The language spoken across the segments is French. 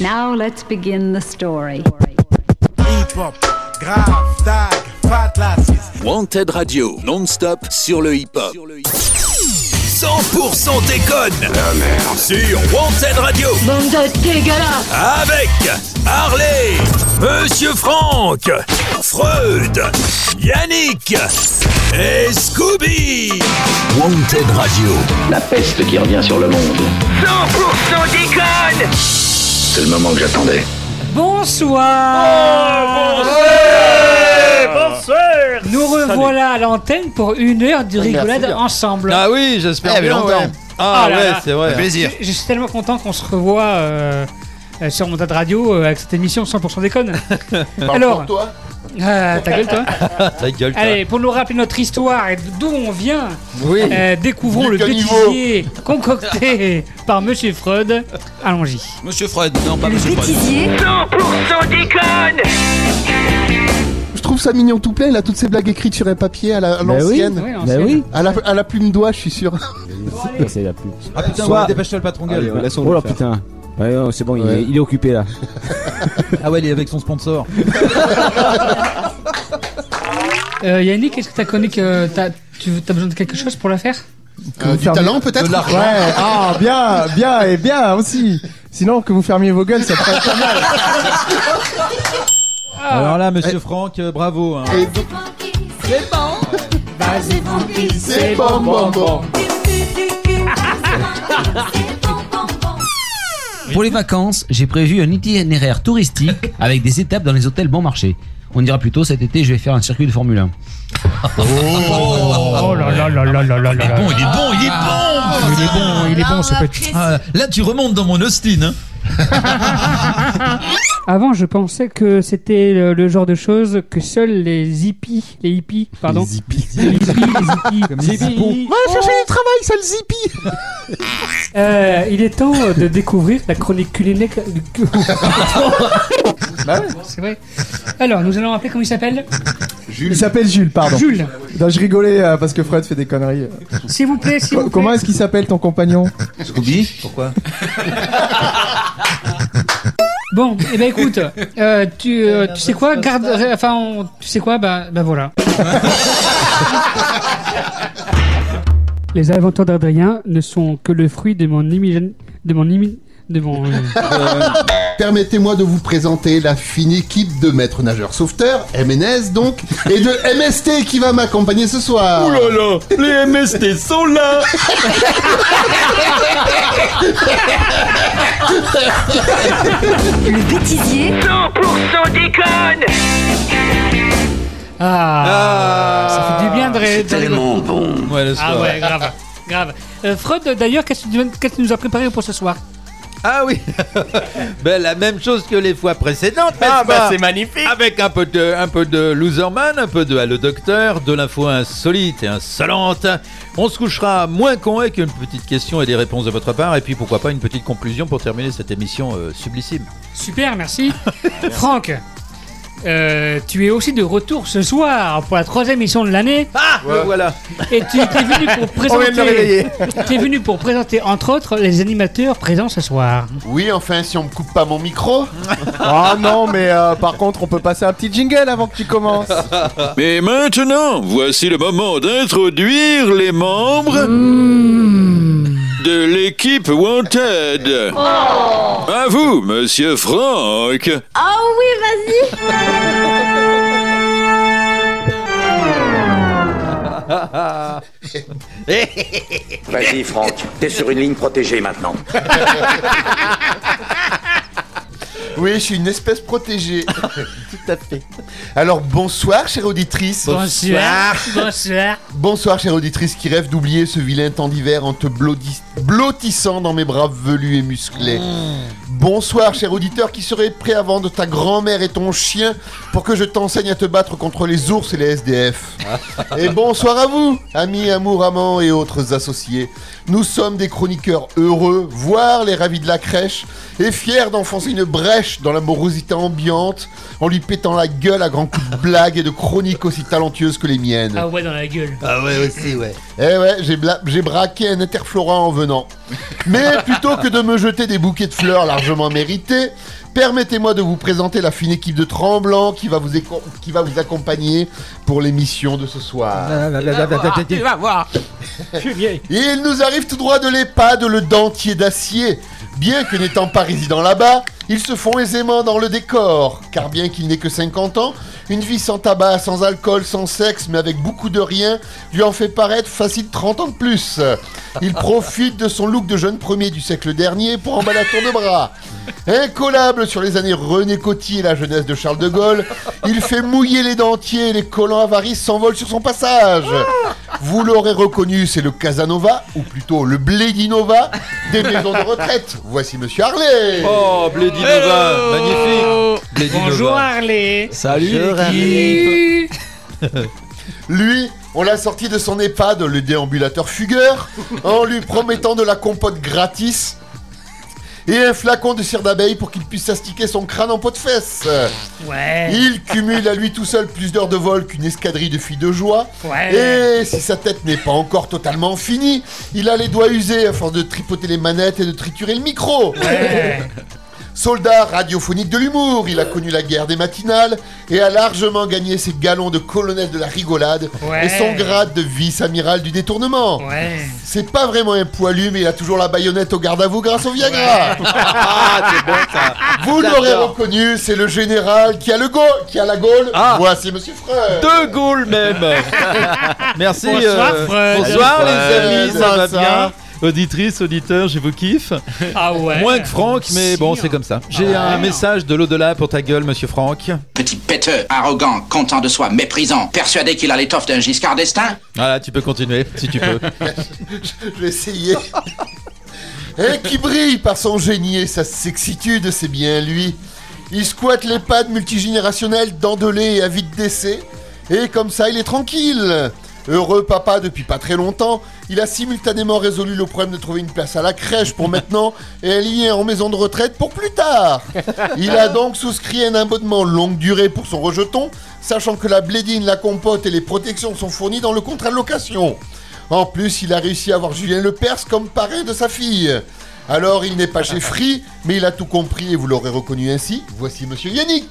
Now let's begin the story. Hip-hop, grave, tag, fat lasses. Wanted Radio, non-stop sur le hip-hop. 100% déconne Sur Wanted Radio Bande de dégueulasse Avec Harley, Monsieur Franck, Freud, Yannick et Scooby Wanted Radio La peste qui revient sur le monde. 100% déconne C'est le moment que j'attendais. Bonsoir Nous revoilà à l'antenne pour une heure de rigolade ensemble. Ah oui, j'espère mais bien. longtemps. ouais. Ah Ah là ouais, là. c'est vrai. Plaisir. Je, je suis tellement content qu'on se revoie euh, euh, sur mon tas de radio euh, avec cette émission 100% déconne. Alors, toi ah, ta gueule toi. Ta gueule, toi. Allez, pour nous rappeler notre histoire et d'où on vient, Oui. euh, découvrons le bêtisier concocté par Monsieur Freud. Allons-y. Monsieur Freud, non pas Le Monsieur Freud. bêtisier 100% déconne Je trouve ça mignon tout plein, il a toutes ces blagues écrites sur un papier à la- à l'ancienne. Oui, Bah ancienne. oui, À, la, à la plume d'oie, je suis sûr. c'est la plus. Ah putain, Soit- ouais, dépêche-toi le patron gueule. Oh là putain. Ouais, non, c'est bon, il, Ouais. est, il est occupé là. Ah ouais, il est avec son sponsor. Euh, Yannick, est-ce que t'as connu que t'as, tu as besoin de quelque chose pour la faire? Euh, du talent peut-être Ouais, ah, bien, bien et bien aussi. Sinon, que vous fermiez vos gueules, ça être pas mal. Alors là, Monsieur Franck, euh, bravo. hein. Et donc, C'est bon Vas-y Francky, c'est bon, bon, bon. Pour les vacances, j'ai prévu un itinéraire touristique avec des étapes dans les hôtels bon marché. On dira plutôt cet été, je vais faire un circuit de Formule 1. Oh là là là là là là Il est là. bon, il est bon, il est bon Il est bon, il est bon ce petit. Là, tu remontes dans mon Austin. Hein. Avant, je pensais que c'était le, le genre de choses que seuls les hippies, les hippies, pardon, les hippies, les hippies, les hippos. Va chercher du travail, sale zippy Euh, il est temps de découvrir la chronique culinaire. Bah ouais. C'est vrai. Alors, nous allons rappeler comment il s'appelle. Il s'appelle Jules, pardon. Jules. Non, je rigolais euh, parce que Fred fait des conneries. S'il vous plaît, s'il vous plaît. Comment est-ce qu'il s'appelle ton compagnon Scooby Pourquoi Bon, eh ben écoute, euh, tu, euh, tu sais quoi, garde, euh, enfin, on- tu sais quoi, bah, bah voilà. Les aventures d'Adrien ne sont que le fruit de mon imi- de mon imi- de mon. euh, Permettez-moi de vous présenter la fine équipe de maîtres nageurs sauveteurs, MNS donc, et de MST qui va m'accompagner ce soir. là, les MST sont là Le bêtisier 100% déconne Ah, ça fait du bien de, rigoler. Tellement bon. Ouais, le Ah ouais, grave, grave. Euh, Freud, d'ailleurs, qu'est-ce que tu nous as préparé pour ce soir? Ah oui ben, La même chose que les fois précédentes. Ah bah, c'est magnifique. Avec un peu de, un peu de Loserman, un peu de Allo Docteur, de l'info insolite et insolente. On se couchera moins con avec une petite question et des réponses de votre part. Et puis pourquoi pas une petite conclusion pour terminer cette émission euh, sublissime. Super, merci. Franck, euh, tu es aussi de retour ce soir pour la troisième émission de l'année. Ah Voilà Et tu es venu pour présenter. réveiller. Tu es venu pour présenter entre autres les animateurs présents ce soir. Oui, enfin, si on me coupe pas mon micro. Ah non, mais euh, par contre, on peut passer un petit jingle avant que tu commences. Mais maintenant, voici le moment d'introduire les membres de l'équipe Wanted. À vous, monsieur Franck. Oh oui, vas-y Vas-y, Franck, t'es sur une ligne protégée maintenant. Oui, je suis une espèce protégée. Tout à fait. Alors, bonsoir, chère auditrice. Bonsoir. Bonsoir. Bonsoir, chère auditrice qui rêve d'oublier ce vilain temps d'hiver en te bloti- blottissant dans mes bras velus et musclés. Bonsoir, cher auditeur qui serait prêt à vendre ta grand-mère et ton chien pour que je t'enseigne à te battre contre les ours et les SDF. et bonsoir à vous, amis, amours, amants et autres associés. Nous sommes des chroniqueurs heureux, voire les ravis de la crèche, et fiers d'enfoncer une brèche dans la morosité ambiante en lui pétant la gueule à grands coups de blagues et de chroniques aussi talentueuses que les miennes. Ah ouais, dans la gueule. Ah ouais, aussi, ouais. Eh ouais, j'ai braqué un interflorant en venant. Mais plutôt que de me jeter des bouquets de fleurs largement mérités, permettez-moi de vous présenter la fine équipe de Tremblant qui va vous, éco- qui va vous accompagner pour l'émission de ce soir. Tu vas voir. Il nous arrive tout droit de l'EHPAD, le dentier d'acier. Bien que n'étant pas résident là-bas, ils se font aisément dans le décor, car bien qu'il n'ait que 50 ans, une vie sans tabac, sans alcool, sans sexe, mais avec beaucoup de rien, lui en fait paraître facile 30 ans de plus. Il profite de son look de jeune premier du siècle dernier pour emballer à tour de bras. Incollable sur les années René Coty et la jeunesse de Charles de Gaulle, il fait mouiller les dentiers et les collants avarices s'envolent sur son passage. Vous l'aurez reconnu, c'est le Casanova, ou plutôt le Blédinova des maisons de retraite. Voici Monsieur Harley. Oh, Blédinova, magnifique. Blédinova. Bonjour Harley. Salut. Lui, on l'a sorti de son EHPAD, le déambulateur fugueur, en lui promettant de la compote gratis et un flacon de cire d'abeille pour qu'il puisse s'astiquer son crâne en pot de fesses. Ouais. Il cumule à lui tout seul plus d'heures de vol qu'une escadrille de filles de joie. Ouais. Et si sa tête n'est pas encore totalement finie, il a les doigts usés à force de tripoter les manettes et de triturer le micro. Soldat radiophonique de l'humour, il a connu la guerre des matinales et a largement gagné ses galons de colonel de la rigolade Ouais. et son grade de vice-amiral du détournement. Ouais. C'est pas vraiment un poilu, mais il a toujours la baïonnette au garde à vous grâce au Viagra. Ah, c'est bon ça. Vous l'aurez reconnu, c'est le général qui a le go, qui a la gaule. Ah. Voici Monsieur Freud. De Gaulle même. Merci. Bonsoir, euh, Fred. bonsoir les Fred. amis, ça va Ça. bien? Auditrice, auditeur, je vous kiffe. Ah ouais. Moins que Franck, mais Si, bon, hein. c'est comme ça. J'ai un message de l'au-delà pour ta gueule, monsieur Franck. Petit péteux, arrogant, content de soi, méprisant, persuadé qu'il a l'étoffe d'un Giscard d'Estaing Voilà, tu peux continuer, si tu peux. Je vais essayer. Et qui brille par son génie et sa sexitude, c'est bien lui. Il squatte l'EHPAD multigénérationnel d'Andelé et avide d'essai. Et comme ça, il est tranquille. Heureux papa depuis pas très longtemps, il a simultanément résolu le problème de trouver une place à la crèche pour maintenant et un lien en maison de retraite pour plus tard. Il a donc souscrit un abonnement longue durée pour son rejeton, sachant que la blédine, la compote et les protections sont fournies dans le contrat de location. En plus, il a réussi à avoir Julien Lepers comme parrain de sa fille. Alors, il n'est pas chez Free, mais il a tout compris et vous l'aurez reconnu ainsi. Voici Monsieur Yannick.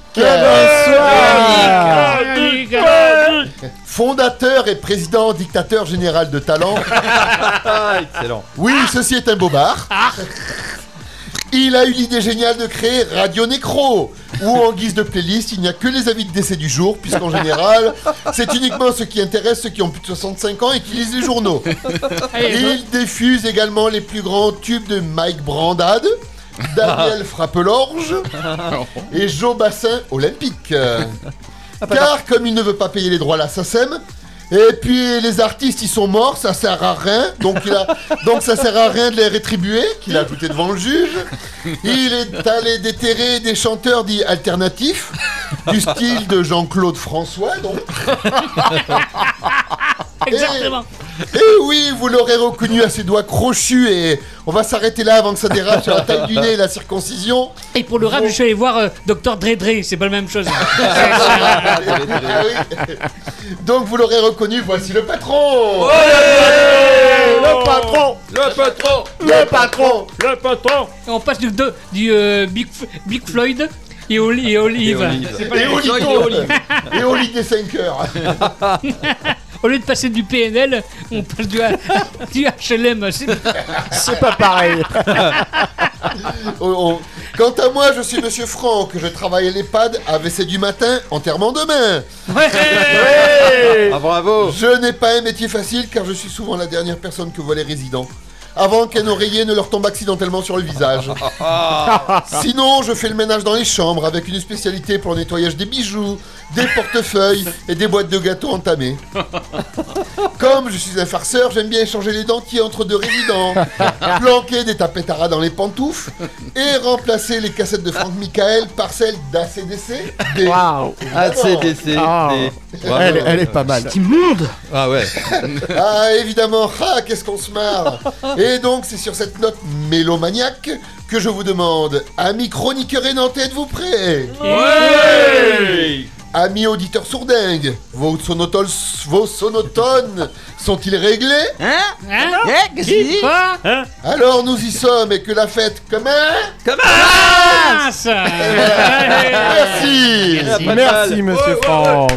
Fondateur et président dictateur général de talent. Ah, excellent. Oui, ceci est un bobard. Il a eu l'idée géniale de créer Radio Nécro, où en guise de playlist, il n'y a que les avis de décès du jour, puisqu'en général, c'est uniquement ceux qui intéressent ceux qui ont plus de 65 ans et qui lisent les journaux. Il diffuse également les plus grands tubes de Mike Brandade, Daniel Frappelorge et Joe Bassin Olympique. Car comme il ne veut pas payer les droits à la SACEM, et puis les artistes ils sont morts, ça sert à rien, donc, il a, donc ça sert à rien de les rétribuer, qu'il a ajouté devant le juge. Il est allé déterrer des chanteurs dits alternatifs, du style de Jean-Claude François, donc. Exactement. Et oui, vous l'aurez reconnu à ses doigts crochus et on va s'arrêter là avant que ça dérape sur la taille du nez et la circoncision. Et pour le rap, je suis allé voir euh, Dr. Dre Dre, c'est pas la même chose. Ah. Donc vous l'aurez reconnu, voici le patron Le patron Le patron Le patron Le patron Et on passe du, de- du euh, Big, Floyd et, Oli- et Olive. Et Olive. C'est pas Et même Olito chose. Et lit des 5 heures Au lieu de passer du PNL, on passe du, du HLM. C'est- C'est pas pareil. Oh, oh. Quant à moi, je suis Monsieur Franck, je travaille à l'EHPAD à WC du matin, enterrement demain. Ah, bravo Je n'ai pas un métier facile car je suis souvent la dernière personne que voient les résidents. Avant qu'un oreiller ne leur tombe accidentellement sur le visage. Sinon, je fais le ménage dans les chambres avec une spécialité pour le nettoyage des bijoux, des portefeuilles et des boîtes de gâteaux entamées. Comme je suis un farceur, j'aime bien échanger les dentiers entre deux résidents, planquer des tapettes à ras dans les pantoufles et remplacer les cassettes de Franck Michael par celles d'ACDC. Des- Waouh ACDC. Des- Bravo. elle, elle est pas mal. C'est immonde Ah ouais. Ah évidemment, ah qu'est-ce qu'on se marre. Et donc c'est sur cette note mélomaniaque que je vous demande, amis chroniqueurs et nantais, êtes-vous prêts Ouais. Amis auditeurs sourdingues, vos sonotones, vos sonotones sont-ils réglés Hein Hein Eh, qu'est-ce qu'il dit Quoi Alors nous y sommes et que la fête comment Mince Merci Merci, monsieur Franck.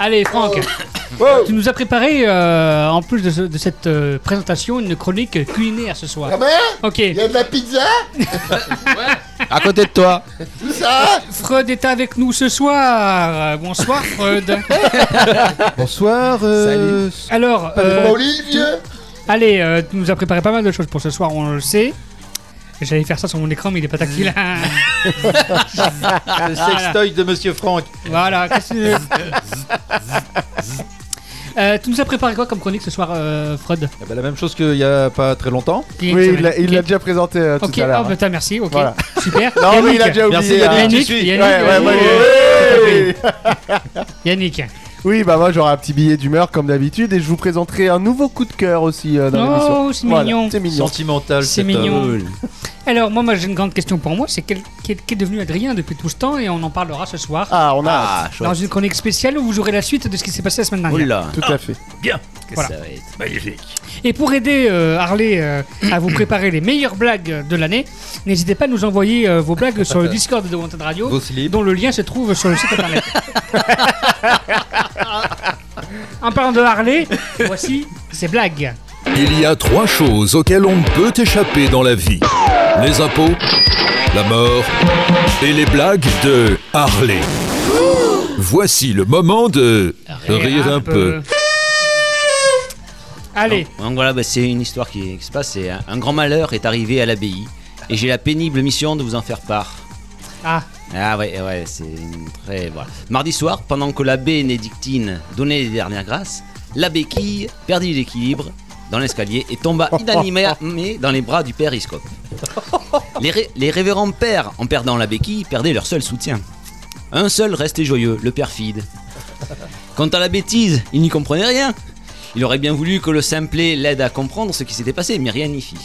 Allez, Franck. Tu nous as préparé, euh, en plus de, ce- de cette euh, présentation, une chronique culinaire ce soir. Comment Ok. Il y a de la pizza À côté de toi. Tout ça Freud est avec nous ce soir. Euh, Bonsoir, Freud. Bonsoir. euh, Alors, T'as des euh, vieux allez, euh, tu nous as préparé pas mal de choses pour ce soir, on le sait. J'allais faire ça sur mon écran, mais il est pas tactile. Le sextoy de Monsieur Franck. voilà. qu'est-ce que- Euh, tu nous as préparé quoi comme chronique ce soir, euh, Freud Eh ben, la même chose qu'il y a pas très longtemps. Oui, il l'a déjà présenté euh, tout Ok, à oh, l'heure. bah, t'as, merci, ok. Voilà. Super. Non, mais il a déjà oublié. Yannick. Yannick. Yannick, Ouais, ouais, moi, Yannick, oui. Bah moi j'aurai un petit billet d'humeur comme d'habitude et je vous présenterai un nouveau coup de cœur aussi euh, dans l'émission. Oh, c'est Voilà, mignon. C'est mignon. Sentimental. C'est cet mignon. homme. Alors, moi, moi j'ai une grande question pour moi c'est quel, quel- qu'est devenu Adrien depuis tout ce temps et on en parlera ce soir. Ah, on a Ah. Dans chouette. une chronique spéciale où vous aurez la suite de ce qui s'est passé la semaine dernière. Oula. Tout à fait. Bien. que Voilà. ça va être. Magnifique. Et pour aider euh, Harley euh, à vous préparer les meilleures blagues de l'année, n'hésitez pas à nous envoyer euh, vos blagues sur le Discord de Wanted Radio, Vos slips. dont le lien se trouve sur le site internet. en parlant de Harley, voici ces blagues. Il y a trois choses auxquelles on ne peut échapper dans la vie. Les impôts, la mort et les blagues de Harley. Voici le moment de rire un peu. Allez, Donc voilà, bah, c'est une histoire qui, qui se passe. Un grand malheur est arrivé à l'abbaye et j'ai la pénible mission de vous en faire part. Ah, Ah ouais, ouais, c'est très... Voilà. Mardi soir, pendant que l'abbé Nédictine donnait les dernières grâces, la béquille perdit l'équilibre dans l'escalier et tomba inanimée dans les bras du père Iscope. Les, ré- les révérends pères, en perdant la béquille, perdaient leur seul soutien. Un seul restait joyeux, le perfide. Quant à la bêtise, il n'y comprenait rien. Il aurait bien voulu que le simplet l'aide à comprendre ce qui s'était passé, mais rien n'y fit.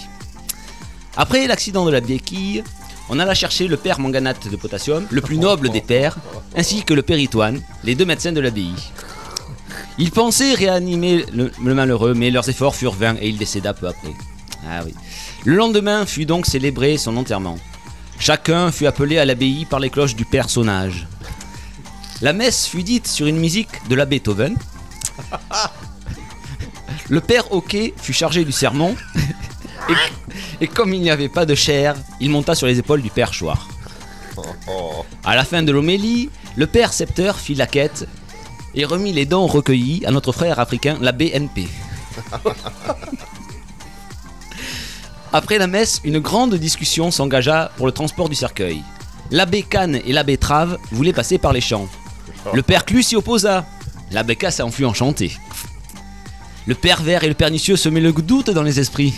Après l'accident de la béquille, on alla chercher le père manganate de potassium, le plus noble des pères, ainsi que le père Itoine, les deux médecins de l'abbaye. Ils pensaient réanimer le, le malheureux, mais leurs efforts furent vains et il décéda peu après. Ah oui. Le lendemain fut donc célébré son enterrement. Chacun fut appelé à l'abbaye par les cloches du personnage. La messe fut dite sur une musique de la Beethoven. Le père Hockey fut chargé du sermon. Et, et comme il n'y avait pas de chair, il monta sur les épaules du père Chouard. À la fin de l'homélie, le père Scepteur fit la quête et remit les dons recueillis à notre frère africain, la BNP. Après la messe, une grande discussion s'engagea pour le transport du cercueil. L'abbé Cannes et l'abbé Trave voulaient passer par les champs. Le père Clu s'y opposa. L'abbé Casse s'enfuit enchanté. Le pervers et le pernicieux semaient le doute dans les esprits.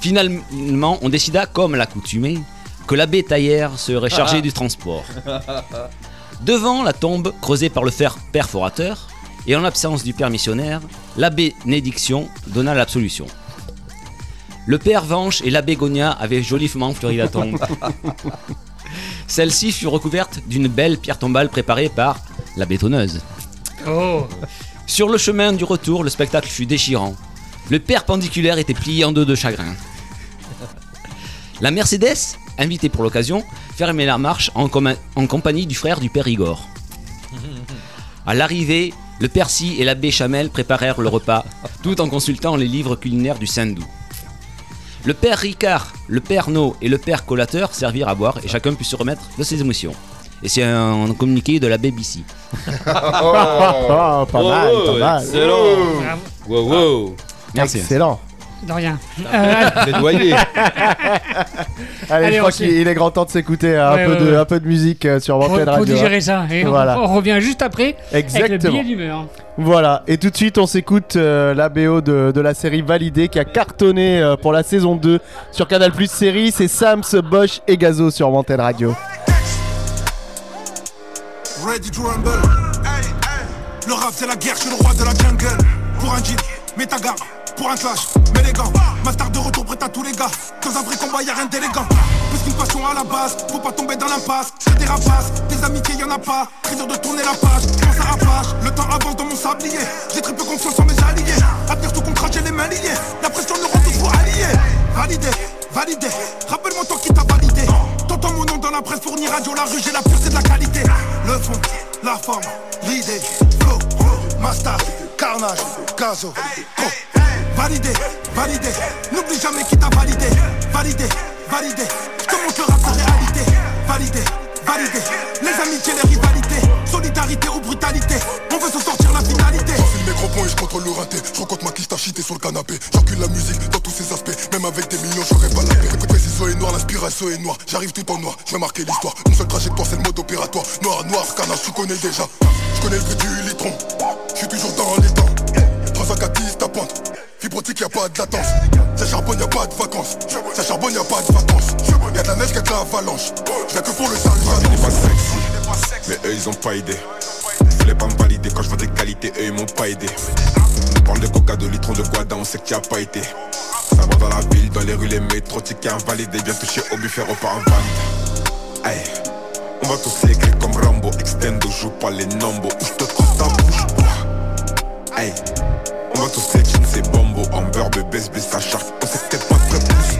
Finalement, on décida, comme l'accoutumée, que l'abbé Taillère serait chargé du transport. Devant la tombe creusée par le fer perforateur, et en l'absence du père missionnaire, l'abbé Nédiction donna l'absolution. Le père Vanche et l'abbé Gonia avaient joliment fleuri la tombe. Celle-ci fut recouverte d'une belle pierre tombale préparée par la bétonneuse. Oh. Sur le chemin du retour, le spectacle fut déchirant. Le perpendiculaire était plié en deux de chagrin. La Mercedes, invitée pour l'occasion, fermait la marche en, compagnie du frère du père Igor. À l'arrivée, le père Si et l'abbé Chamel préparèrent le repas, tout en consultant les livres culinaires du Saint-Doux. Le père Ricard, le père No et le père Collateur servirent à boire et chacun put se remettre de ses émotions. Et c'est un communiqué de la BBC. Oh, pas mal, Oh, pas mal. excellent. Bravo. Wow, wow. Merci. Excellent. De rien. Euh, Plaidoyer. Allez, Allez, je crois qu'il il est grand temps de s'écouter un, Ouais, peu, ouais, de, ouais. un peu de musique euh, sur Wanted Radio. digérer ça. Et on- Voilà. on, revient juste après avec le Exactement. billet d'humeur. Voilà, et tout de suite on s'écoute euh, la BO de, de la série Validée qui a cartonné euh, pour la saison 2 sur Canal Plus série, c'est Sams, Bosch et Gazo sur Wanted Radio. Ready to rumble. Le rap c'est la guerre, je suis le roi de la jungle. Pour un jean, mets ta garde. Pour un clash, mets les gants. Ma star de retour prête à tous les gars. Dans un vrai combat, y'a rien d'élégant. Plus qu'une passion à la base, faut pas tomber dans l'impasse. C'est des rapaces, des amitiés y en a pas. Très dur de tourner la page, quand ça rapage. Le temps avance dans mon sablier. J'ai très peu confiance en mes alliés. À tenir tout contrat, j'ai les mains liées. La pression nous rend tous alliés. Validé, validé. Rappelle-moi toi qui t'a validé. T'entends mon nom dans la presse, fourni radio, la rue, j'ai la pureté de la qualité. Le fond, la forme, l'idée, flow, master, carnage, gazo. Validé, validé. N'oublie jamais qui t'a validé. Validé, validé. Je te montre le la réalité. Validé, validé. Les amitiés, les rivalités. Solidarité ou brutalité. On veut se sortir la finalité. J'enfile mes gros points et je contrôle le raté. Je rencontre ma quiche chité sur le canapé. J'encule la musique dans tous ses aspects. Même avec des millions, j'aurais pas la paix. Précision est noir, l'inspiration est noire. J'arrive tout en noir, je vais marquer l'histoire. Une seule trajectoire, c'est le mode opératoire. Noir, noir, carnage, tu connais déjà. Je connais le du litron. Je suis toujours dans les temps. 340 ta pente. Fibrotique, y'a pas de latence. Ça charbonne, y'a pas de vacances. Ça charbonne, y'a pas de vacances. Y'a de la neige, y'a de l'avalanche. J'viens que pour le sale. Pas sexy, mais eux ils ont pas idée. Fallait pas me valider quand je vois des qualités, eux ils m'ont pas aidé. On parle de coca, de litron, de guada, on sait que tu as pas été. Ça va dans la ville, dans les rues, les métros, ticket invalidé. Viens toucher au buffet, repas invalide. Aïe, on va tous écrire comme Rambo. Extendo, joue pas les nombres. Où je te croise ta bouche, Aïe, on va tous écrire c'est bombo. Amber, bébé, ça charge. On t'es pas très pousse.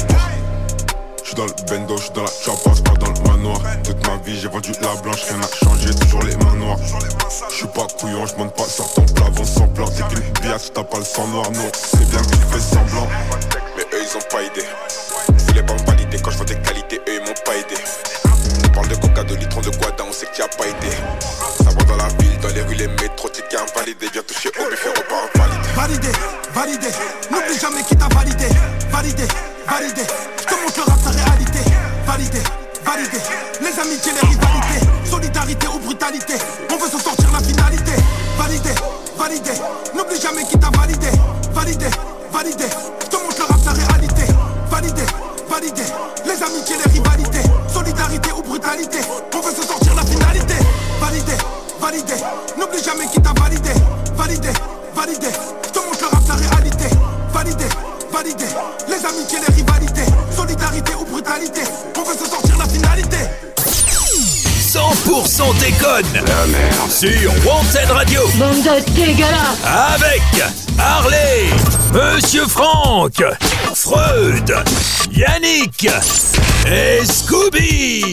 J'suis dans le bendo, j'suis dans la chapasse, pas dans le manoir. Toute ma vie, j'ai vendu la blanche, rien n'a changé, toujours les mains noires. J'suis pas couillon, j'monte pas sur ton plafond sans plan. T'es qu'une biatch, t'as pas le sang noir, non. C'est bien que tu fais semblant. Mais eux, ils ont pas idée. Voulaient pas me valider quand je vois des qualités, eux, ils m'ont pas aidé. On parle de coca, de litron, de guada, on sait tu as pas été. Ça va dans la les rues, les métros, ticket invalidé. Viens toucher au buffet, repas invalidé. Validé, validé. N'oublie jamais qui t'a validé. Validé, validé. Je te montre le rap, sa réalité. Validé, validé. Les amitiés, les rivalités. Solidarité ou brutalité. On veut se sortir la finalité. Validé, validé. N'oublie jamais qui t'a validé. Validé, validé. Je te montre le rap, sa réalité. Validé, validé. Les amitiés, les rivalités. Solidarité ou brutalité. On veut se sortir la finalité. Validé, validé. N'oublie jamais qui t'a validé. Validé, validé. Je te montre le rap, sa réalité. Validé, validé. Les amitiés, les rivalités. Solidarité ou brutalité. On veut se sortir la finalité. 100% déconne sur Wanted Radio Bande de dégueulasse avec Harley, Monsieur Franck, Freud, Yannick et Scooby.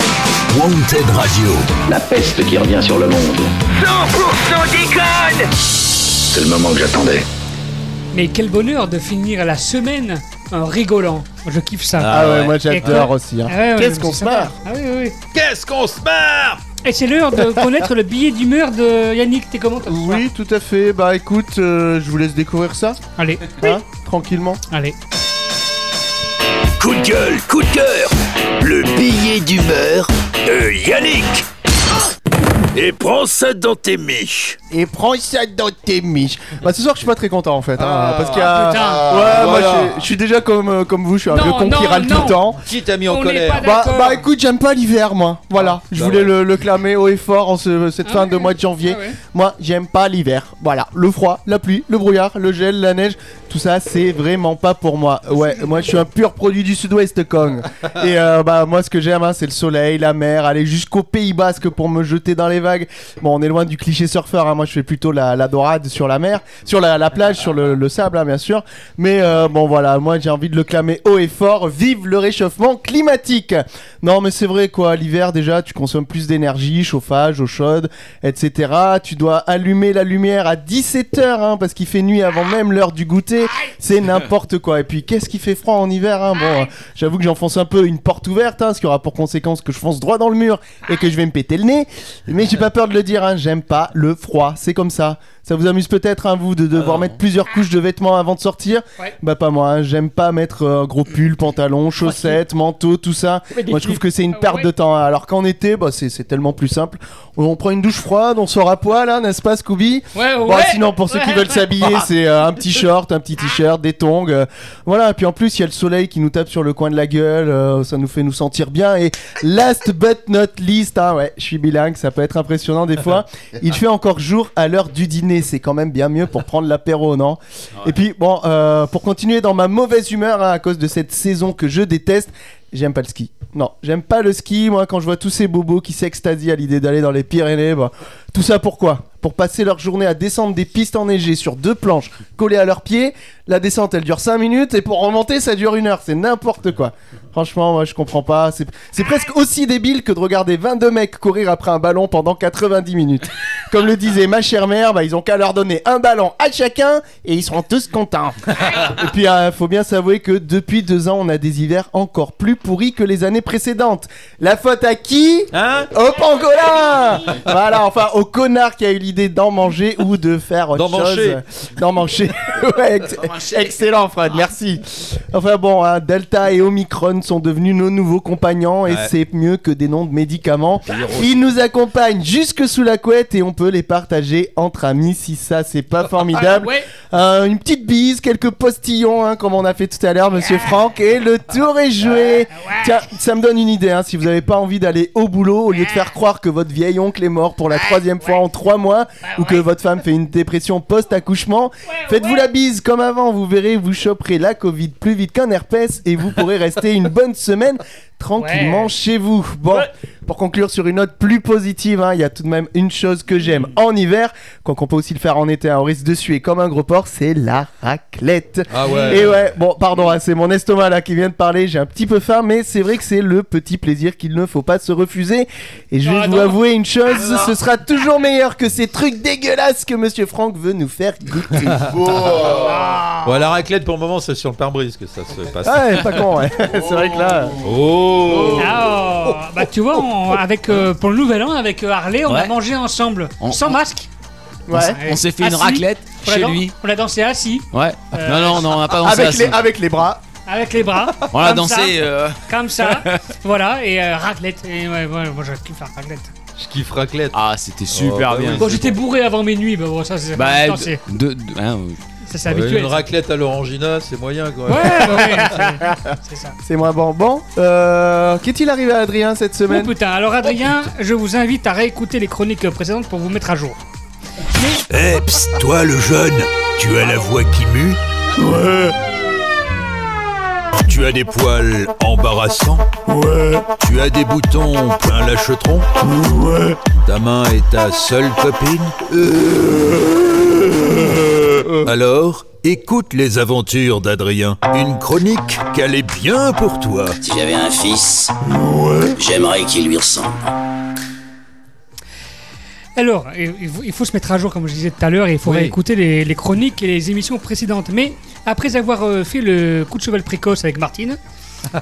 Wanted Radio. La peste qui revient sur le monde. 100% déconne C'est le moment que j'attendais. Mais quel bonheur de finir la semaine en rigolant. Je kiffe ça. Ah ouais, moi, j'adore aussi, hein. Ah ouais, ouais, Qu'est-ce qu'on se sympa. marre Ah oui, oui, oui. Qu'est-ce qu'on se marre Et c'est l'heure de connaître le billet d'humeur de Yannick. T'es comment toi ce soir Oui, tout à fait. Bah écoute, euh, je vous laisse découvrir ça. Allez. Hein Tranquillement. Allez. Coup de gueule, coup de cœur. Le billet d'humeur de Yannick. Et prends ça dans tes miches. Et prends ça dans tes miches. Bah ce soir je suis pas très content en fait. hein, Ah, parce qu'il y a... putain. Ouais, moi Voilà. je- je suis déjà comme, euh, comme vous, je suis un Non, vieux con qui non, râle tout le temps. Qui t'a mis en On colère Bah, bah écoute, j'aime pas l'hiver moi. Voilà, je bah voulais le, le clamer haut et fort en ce- cette Ah fin ouais. de mois de janvier. Ah ouais. Moi, j'aime pas l'hiver. Voilà, le froid, la pluie, le brouillard, le gel, la neige, tout ça, c'est vraiment pas pour moi. Ouais, moi je suis un pur produit du sud-ouest, Kong. Et euh, bah moi ce que j'aime, hein, c'est le soleil, la mer, aller jusqu'au Pays Basque pour me jeter dans les vagues. Bon, on est loin du cliché surfeur. hein. Moi, je fais plutôt la, dorade sur la mer, sur la, la plage, sur le, le sable, hein, bien sûr. Mais euh, bon, voilà, moi j'ai envie de le clamer haut et fort. Vive le réchauffement climatique. Non, mais c'est vrai quoi. L'hiver déjà, tu consommes plus d'énergie, chauffage, eau chaude, etc. Tu dois allumer la lumière à 17 h hein, parce qu'il fait nuit avant même l'heure du goûter. C'est n'importe quoi. Et puis, qu'est-ce qui fait froid en hiver hein? Bon, j'avoue que j'enfonce un peu une porte ouverte, hein, ce qui aura pour conséquence que je fonce droit dans le mur et que je vais me péter le nez. Mais j'ai pas peur de le dire. Hein, J'aime pas le froid. C'est comme ça. Ça vous amuse peut-être, hein, vous, de devoir mettre plusieurs couches de vêtements avant de sortir Ouais. Bah, pas moi. hein. J'aime pas mettre euh, gros pull, pantalon, chaussettes, manteau, tout ça. Moi, je trouve que c'est une pulls. perte Ouais. de temps. hein. Alors qu'en été, bah, c'est tellement plus simple. On prend une douche froide, on sort à poil, hein, n'est-ce pas, Scooby? Ouais, Bon, ouais. sinon, pour ceux qui veulent s'habiller, c'est euh, un petit short, un petit t-shirt, des tongs. euh, voilà, et puis en plus, il y a le soleil qui nous tape sur le coin de la gueule. ça nous fait nous sentir bien. Et last but not least, hein, ouais, je suis bilingue, ça peut être impressionnant des fois. Il fait encore jour à l'heure du dîner. C'est quand même bien mieux pour prendre l'apéro, non Et puis, bon, euh, pour continuer dans ma mauvaise humeur hein, à cause de cette saison que je déteste. j'aime pas le ski. Non, j'aime pas le ski. Moi, quand je vois tous ces bobos qui s'extasient à l'idée d'aller dans les Pyrénées, bah, tout ça pourquoi? Pour passer leur journée à descendre des pistes enneigées sur deux planches collées à leurs pieds. La descente, elle dure 5 minutes et pour remonter, ça dure une heure. C'est n'importe quoi. Franchement, moi, je comprends pas. C'est presque aussi débile que de regarder 22 mecs courir après un ballon pendant 90 minutes. Comme le disait ma chère mère, bah, ils ont qu'à leur donner un ballon à chacun et ils seront tous contents. et puis, il faut bien s'avouer que depuis deux ans, on a des hivers encore plus pourris que les années précédentes. La faute à qui? Hein? Au pangolin Voilà, enfin, au connard qui a eu l'idée d'en manger ou de faire autre D'en mancher. chose. D'en manger. ouais, ex- excellent, Fred, merci. Enfin bon, hein, Delta et Omicron sont devenus nos nouveaux compagnons et Ouais. c'est mieux que des noms de médicaments. Ils nous accompagnent jusque sous la couette et on peut les partager entre amis si ça c'est pas formidable. Euh, une petite bise, quelques postillons, hein, comme on a fait tout à l'heure, monsieur Franck, et le tour est joué. Tiens, ça me donne une idée, hein, si vous avez pas envie d'aller au boulot, au lieu de faire croire que votre vieil oncle est mort pour la troisième fois en trois mois, ou que votre femme fait une dépression post-accouchement, faites-vous la bise comme avant, vous verrez, vous choperez la Covid plus vite qu'un herpès et vous pourrez rester une bonne semaine tranquillement chez vous. Bon, pour conclure sur une note plus positive, hein, il y a tout de même une chose que j'aime en hiver, quoi qu'on peut aussi le faire en été, hein, on risque de suer comme un gros porc, c'est la raclette. Ah ouais. Et ouais, bon, pardon, hein, c'est mon estomac là qui vient de parler, j'ai un petit peu faim, mais c'est vrai que c'est le petit plaisir qu'il ne faut pas se refuser. Et je vais Ah vous non. avouer une chose, Ah non. ce sera toujours meilleur que ces trucs dégueulasses que Monsieur Franck veut nous faire goûter. Ouais, la raclette pour le moment, c'est sur le pare-brise que ça se passe. Ah ouais, pas con, ouais. c'est vrai que là. Oh Ah, oh, bah tu vois, on- avec euh, pour le nouvel an avec euh, Harley, on a Ouais. mangé ensemble, On- sans masque. On s- on s'est fait une Assis. raclette On a chez dan- lui. On a dansé assis. Ouais. Euh, non, non, non, on n'a pas dansé Avec assis. les, avec les bras. Avec les bras. On a comme dansé, ça, euh. Comme ça. voilà, et euh, raclette. Et ouais, ouais, moi je kiffe la raclette. Je kiffe raclette. Ah, c'était super bah bien. Bon, j'étais bourré avant minuit, bah bon, ça c'est Bah, non, de- c'est- de- de- hein, oui. Ça, c'est Ouais, habituel. Une raclette à l'orangina, c'est moyen quoi. Ouais, bah ouais, c'est- ça. C'est moins bon. Bon, euh, qu'est-il arrivé à Adrien cette Oh semaine putain, alors Adrien, je vous invite à réécouter les chroniques précédentes pour vous mettre à jour. Eh, psst, toi le jeune, tu as la voix qui mue Ouais. Tu as des poils embarrassants Ouais. Tu as des boutons plein lâchetron Ouais. Ta main est ta seule copine Alors, écoute les aventures d'Adrien. Une chronique qu'elle est bien pour toi. Si j'avais un fils, j'aimerais qu'il lui ressemble. Alors, il faut, se mettre à jour, comme je disais tout à l'heure, et il faut Oui. réécouter les, les chroniques et les émissions précédentes. Mais après avoir euh, fait le coup de cheval précoce avec Martine,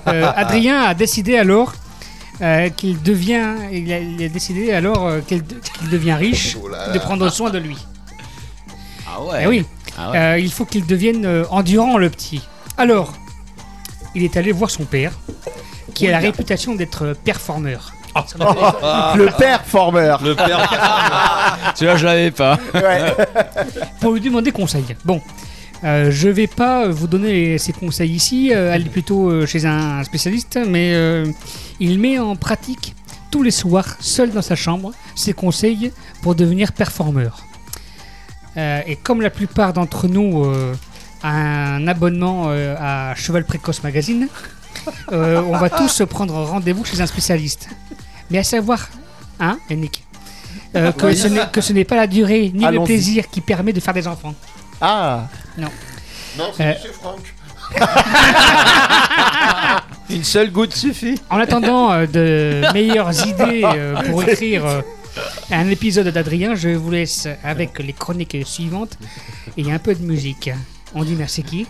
euh, Adrien a décidé alors euh, qu'il devient, il a, il a décidé alors euh, qu'il de- qu'il devient riche, de prendre soin de lui. Ah ouais. Eh oui, Ah ouais. Euh, il faut qu'il devienne euh, endurant le petit. Alors, il est allé voir son père, qui a la réputation d'être euh, performeur. Le performeur. Le père. Celui-là, je l'avais pas. pour lui demander conseil. Bon, euh, je vais pas vous donner ses conseils ici, euh, aller plutôt euh, chez un spécialiste, mais euh, il met en pratique tous les soirs, seul dans sa chambre, ses conseils pour devenir performeur. Euh, et comme la plupart d'entre nous euh, a un abonnement euh, à Cheval Précoce Magazine, euh, on va tous prendre rendez-vous chez un spécialiste. Mais à savoir, hein, Yannick, euh, que, Oui. ce n'est- que ce n'est pas la durée ni le plaisir qui permet de faire des enfants. Ah Non. Non, c'est Euh, Monsieur Franck. Une seule goutte suffit. En attendant euh, de meilleures idées euh, pour écrire euh, un épisode d'Adrien, je vous laisse avec les chroniques suivantes et un peu de musique. On dit merci qui?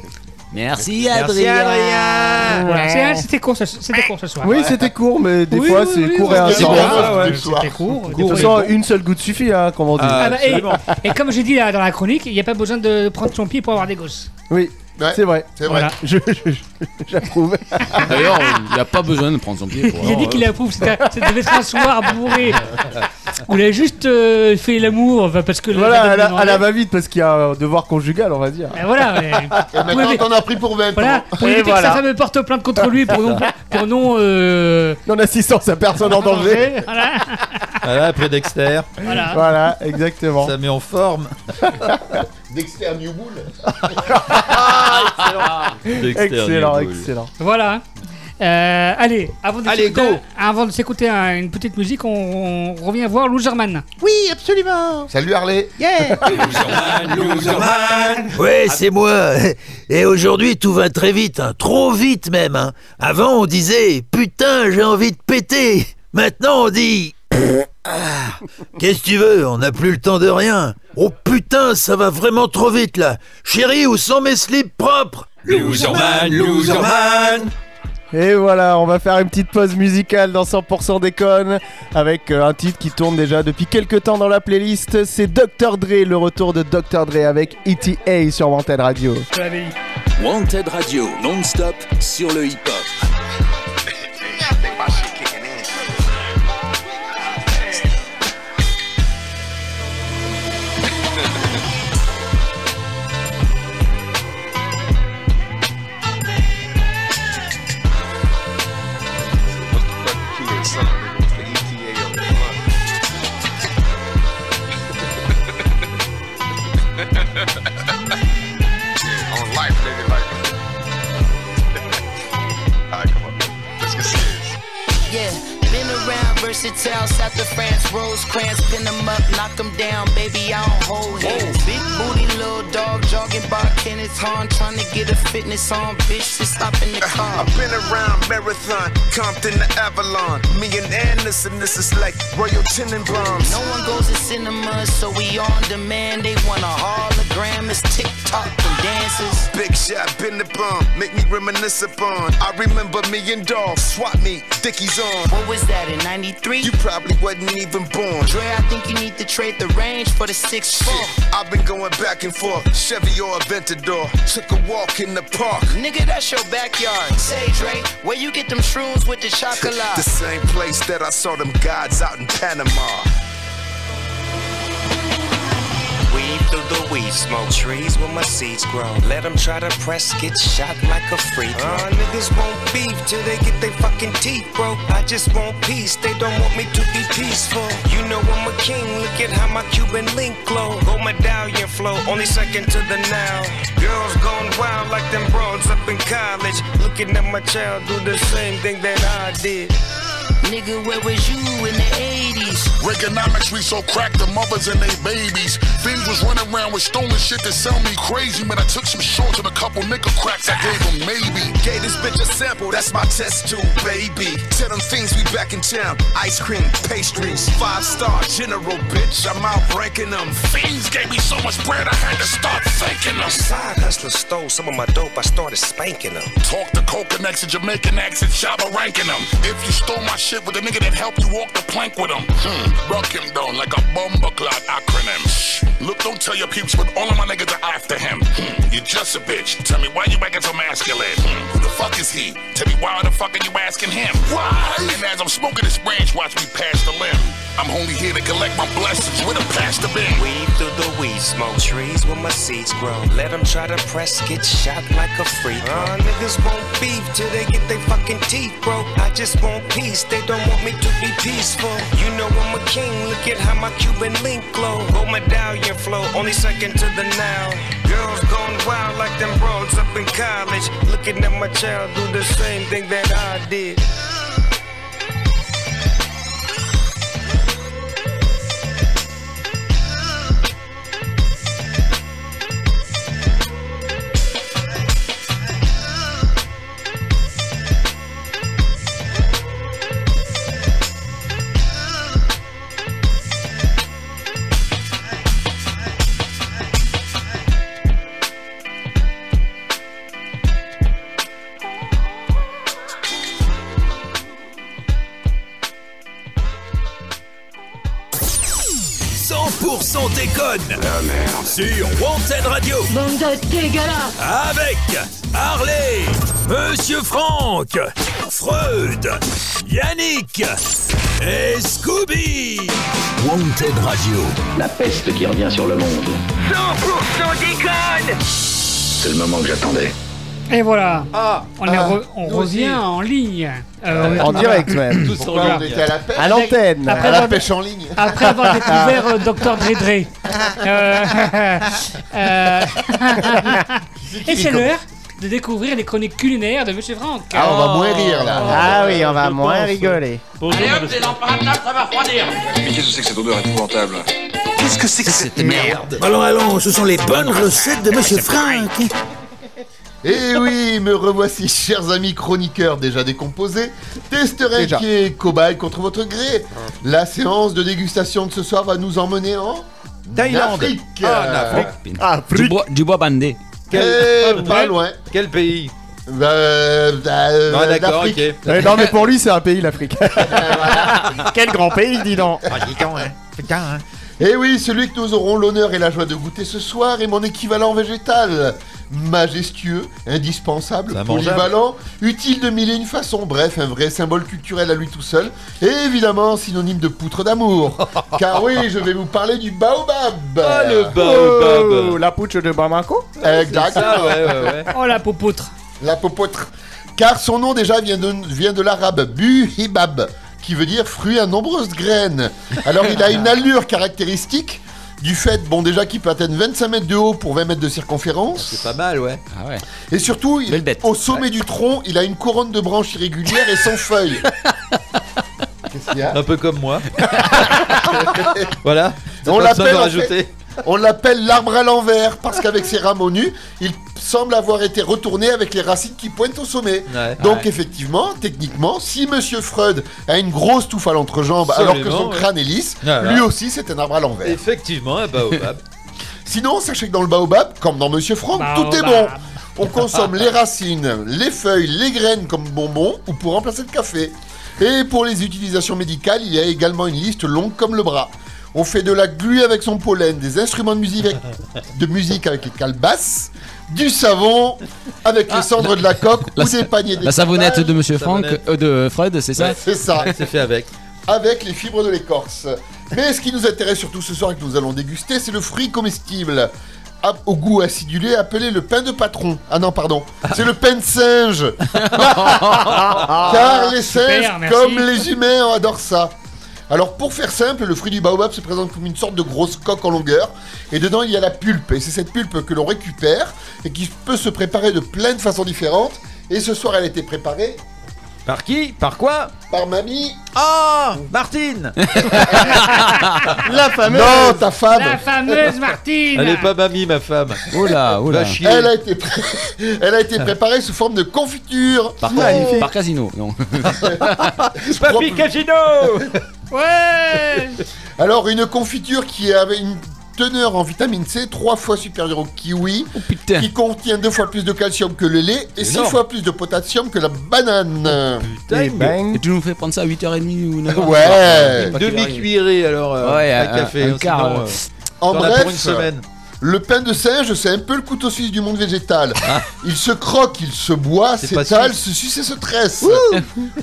Merci, Merci, Adrien. C'était court, ce- c'était court ce soir. Oui, c'était court, mais des Oui, fois oui, c'est oui, court et intense. C'était court. De toute façon, une seule goutte suffit, hein, comme on dit. Ah, Ah bah, et comme j'ai dit là, dans la chronique, il n'y a pas besoin de prendre son pied pour avoir des gosses. Oui, Ouais, c'est vrai. C'est vrai. Voilà. Je- je- je- J'approuve. D'ailleurs, il n'y a pas besoin de prendre son pied pour. Il a dit qu'il approuve, c'était c'était soir bourré. Il a juste euh, fait l'amour, enfin, parce que... le- Voilà, la elle, dame a- lui elle demandait. va vite parce qu'il y a un devoir conjugal, on va dire. Ben voilà, mais- Et maintenant, Ouais, mais- t'en as pris pour 20 Voilà, ans. pour Et éviter voilà. que sa femme porte plainte contre lui pour non... Pour non euh, Non-assistance à personne en danger. Voilà, Voilà, après Dexter, voilà. Voilà, exactement. ça met en forme. Dexter Newbull. Dexter Excellent, Newbull. excellent. Voilà. Euh, allez, avant de Allez, s'écouter- go. Avant de s'écouter un- une petite musique, on, on revient voir Loserman. Oui, absolument. Salut Harley. Yeah. Ouais, c'est moi. Et aujourd'hui, tout va très vite, hein. trop vite même. hein. Avant, on disait Putain, j'ai envie de péter. Maintenant, on dit Ah, Qu'est-ce que tu veux On n'a plus le temps de rien. Oh putain, ça va vraiment trop vite là. Chérie, où sont mes slips propres? Loserman, Loserman. Et voilà, on va faire une petite pause musicale dans 100% déconne avec euh, un titre qui tourne déjà depuis quelques temps dans la playlist. C'est Dr. Dre, le retour de Dr. Dre avec ETA sur Wanted Radio. Wanted Radio, non-stop sur le hip-hop. Versatile, south of France, Rosecrans, pin them up, knock them down, baby, I don't hold hands. Big booty, little dog, jogging by Kenneth Hahn, trying to get a fitness on, bitch, just stop in the uh-huh. car. I've been around Marathon, Compton to Avalon. Me this is like Royal Tenenbaums. No one goes to cinema, so we on demand. They want a hologram, it's TikTok and dances. Big shot, been the bomb, make me reminisce upon. I remember me and Dog, swap me, Dickies on. What was that in 93? You probably wasn't even born. Dre, I think you need to trade the range for the 6 4. I've been going back and forth, Chevy or Aventador. Took a walk in the park. Nigga, that's your backyard. Say, Dre, where you get them shrooms with the chocolate? The same place that I saw them gods out in Panama. Weed through the weed smoke, trees where my seeds grow. Let them try to press, get shot like a freak. throw. Uh, niggas won't beef till they get their fucking teeth broke. I just want peace, they don't want me to be peaceful. You know I'm a king, look at how my Cuban link glow. Gold medallion flow, only second to the now. Girls gone wild like them broads up in college. Looking at my child do the same thing that I did. Nigga, where was you in the 80s? Reaganomics, we so cracked the mothers and they babies. Things was running around with stolen shit that sound me crazy. Man, I took some shorts and a couple nigga cracks. I gave them maybe. Gave this bitch a sample, that's my test tube, baby. Tell them things we back in town. Ice cream, pastries, five star general, bitch. I'm out ranking them. Fiends gave me so much bread, I had to start thanking them. Side hustler stole some of my dope, I started spanking them. Talk the coke accent, Jamaican accent, Shabba ranking them. If you stole my shit with a nigga that helped you walk the plank with him, hmm, broke him down like a bomber clot acronym. Look, don't tell your peeps, but all of my niggas are after him. Hmm, you just a bitch. Tell me why you acting so masculine. Who the fuck is he? Tell me why the fuck are you asking him? Why? And as I'm smoking this branch, watch me pass the limb. I'm only here to collect my blessings with a pastor bin. Weed through the weed smoke, trees where my seeds grow. Let them try to press, get shot like a freak. Uh, niggas won't beef till they get their fucking teeth broke. I just want peace, they don't want me to be peaceful. You know I'm a king, look at how my Cuban link glow. Gold medallion flow, only second to the now. Girls gone wild like them broads up in college. Looking at my child do the same thing that I did. Dégueulasse avec Harley, Monsieur Franck, Freud, Yannick et Scooby. Wanted Radio. La peste qui revient sur le monde. 100% déconne C'est le moment que j'attendais. Et voilà. on, ah, re- on nous revient aussi. en ligne. Euh, En direct même. Tous en ligne. On était à la pêche. À l'antenne. À la avoir- pêche en ligne. Après avoir découvert euh, Dr. Dre Dre. Euh, euh, Et c'est l'heure de découvrir les chroniques culinaires de Monsieur Franck. Ah, on va moins rire là. Ah oui, on va moins rigoler. Allez hop, les lampes à table, ça va refroidir. Mais qu'est-ce que c'est que cette odeur épouvantable Qu'est-ce que c'est que cette merde Allons, allons, ce sont les bonnes recettes de Monsieur Franck. Et oui, me revoici, chers amis chroniqueurs déjà décomposés. Déjà. qui est cobaye contre votre gré. La séance de dégustation de ce soir va nous emmener en Thaïlande. Afrique. Ah, en Afrique. Ah, Du bois, du bois bandé. Eh, pas loin. Quel pays Bah, euh, euh, Ah, d'accord, ok. Ouais, non mais pour lui c'est un pays l'Afrique. Quel grand pays dis donc. Ah, dis donc, hein. Putain, hein. Et Eh oui, celui que nous aurons l'honneur et la joie de goûter ce soir est mon équivalent végétal. Majestueux, indispensable, polyvalent, utile de mille et une façons, bref, un vrai symbole culturel à lui tout seul, et évidemment synonyme de poutre d'amour. Car oui, je vais vous parler du baobab. Ah, le Oh, baobab. la pouche de Bamako Exact. Ouais, ouais, ouais. Oh la popoutre. La popotre. Car son nom déjà vient de, vient de l'arabe buhibab, qui veut dire fruit à nombreuses graines. Alors il a une allure caractéristique, du fait, bon déjà qu'il peut atteindre 25 mètres de haut pour 20 mètres de circonférence. C'est pas mal, ouais. Ah ouais. Et surtout, il- Belle bête. au sommet du tronc, il a une couronne de branches irrégulières et sans feuilles. Qu'est-ce qu'il y a? Un peu comme moi. voilà. On l'appelle en rajouter. fait- on l'appelle l'arbre à l'envers parce qu'avec ses rameaux nus, il semble avoir été retourné avec les racines qui pointent au sommet. Ouais. Donc Ouais. effectivement, techniquement, si Monsieur Freud a une grosse touffe à l'entrejambe alors que son ouais. crâne est lisse, Voilà. lui aussi c'est un arbre à l'envers. Effectivement, un baobab. Sinon, sachez que dans le baobab, comme dans Monsieur Franck, tout est bon. On consomme les racines, les feuilles, les graines comme bonbons ou pour remplacer le café. Et pour les utilisations médicales, il y a également une liste longue comme le bras. On fait de la glu avec son pollen, des instruments de musique avec, de musique avec les calebasses, du savon avec les cendres de la coque La- ou des paniers La savonnette de Monsieur Franck, euh, de Freud, c'est ça C'est ça. C'est fait avec. avec les fibres de l'écorce. Mais ce qui nous intéresse surtout ce soir et que nous allons déguster, c'est le fruit comestible. à- Au goût acidulé, appelé le pain de patron. Ah non, pardon. C'est le pain de singe. Car les singes, comme les humains, adorent ça. Alors, pour faire simple, le fruit du baobab se présente comme une sorte de grosse coque en longueur. Et dedans, il y a la pulpe. Et c'est cette pulpe que l'on récupère et qui peut se préparer de plein de façons différentes. Et ce soir, elle a été préparée Par qui Par quoi par mamie. Ah Martine La fameuse. Non, ta femme. La fameuse Martine. Elle est pas mamie, ma femme. Oula, oula. Va chier. Elle a été, pré- Elle a été préparée sous forme de confiture. Par, Magnifique. par casino, non. Papy Casino Ouais. Alors, une confiture qui avait une teneur en vitamine C trois fois supérieure au kiwi, Oh putain. qui contient deux fois plus de calcium que le lait et six fois plus de potassium que la banane. Et Putain, bang. Et tu nous fais prendre ça à 8h30 ou 9h Ouais. Une demi-cuillerée alors euh, Ouais, à un- café. un hein, quart, sinon, euh, euh, En pour bref, une semaine. Le pain de singe, c'est un peu le couteau suisse du monde végétal. Il se croque, il se boit, Ah. C'est pas s'étale, se suce et se tresse.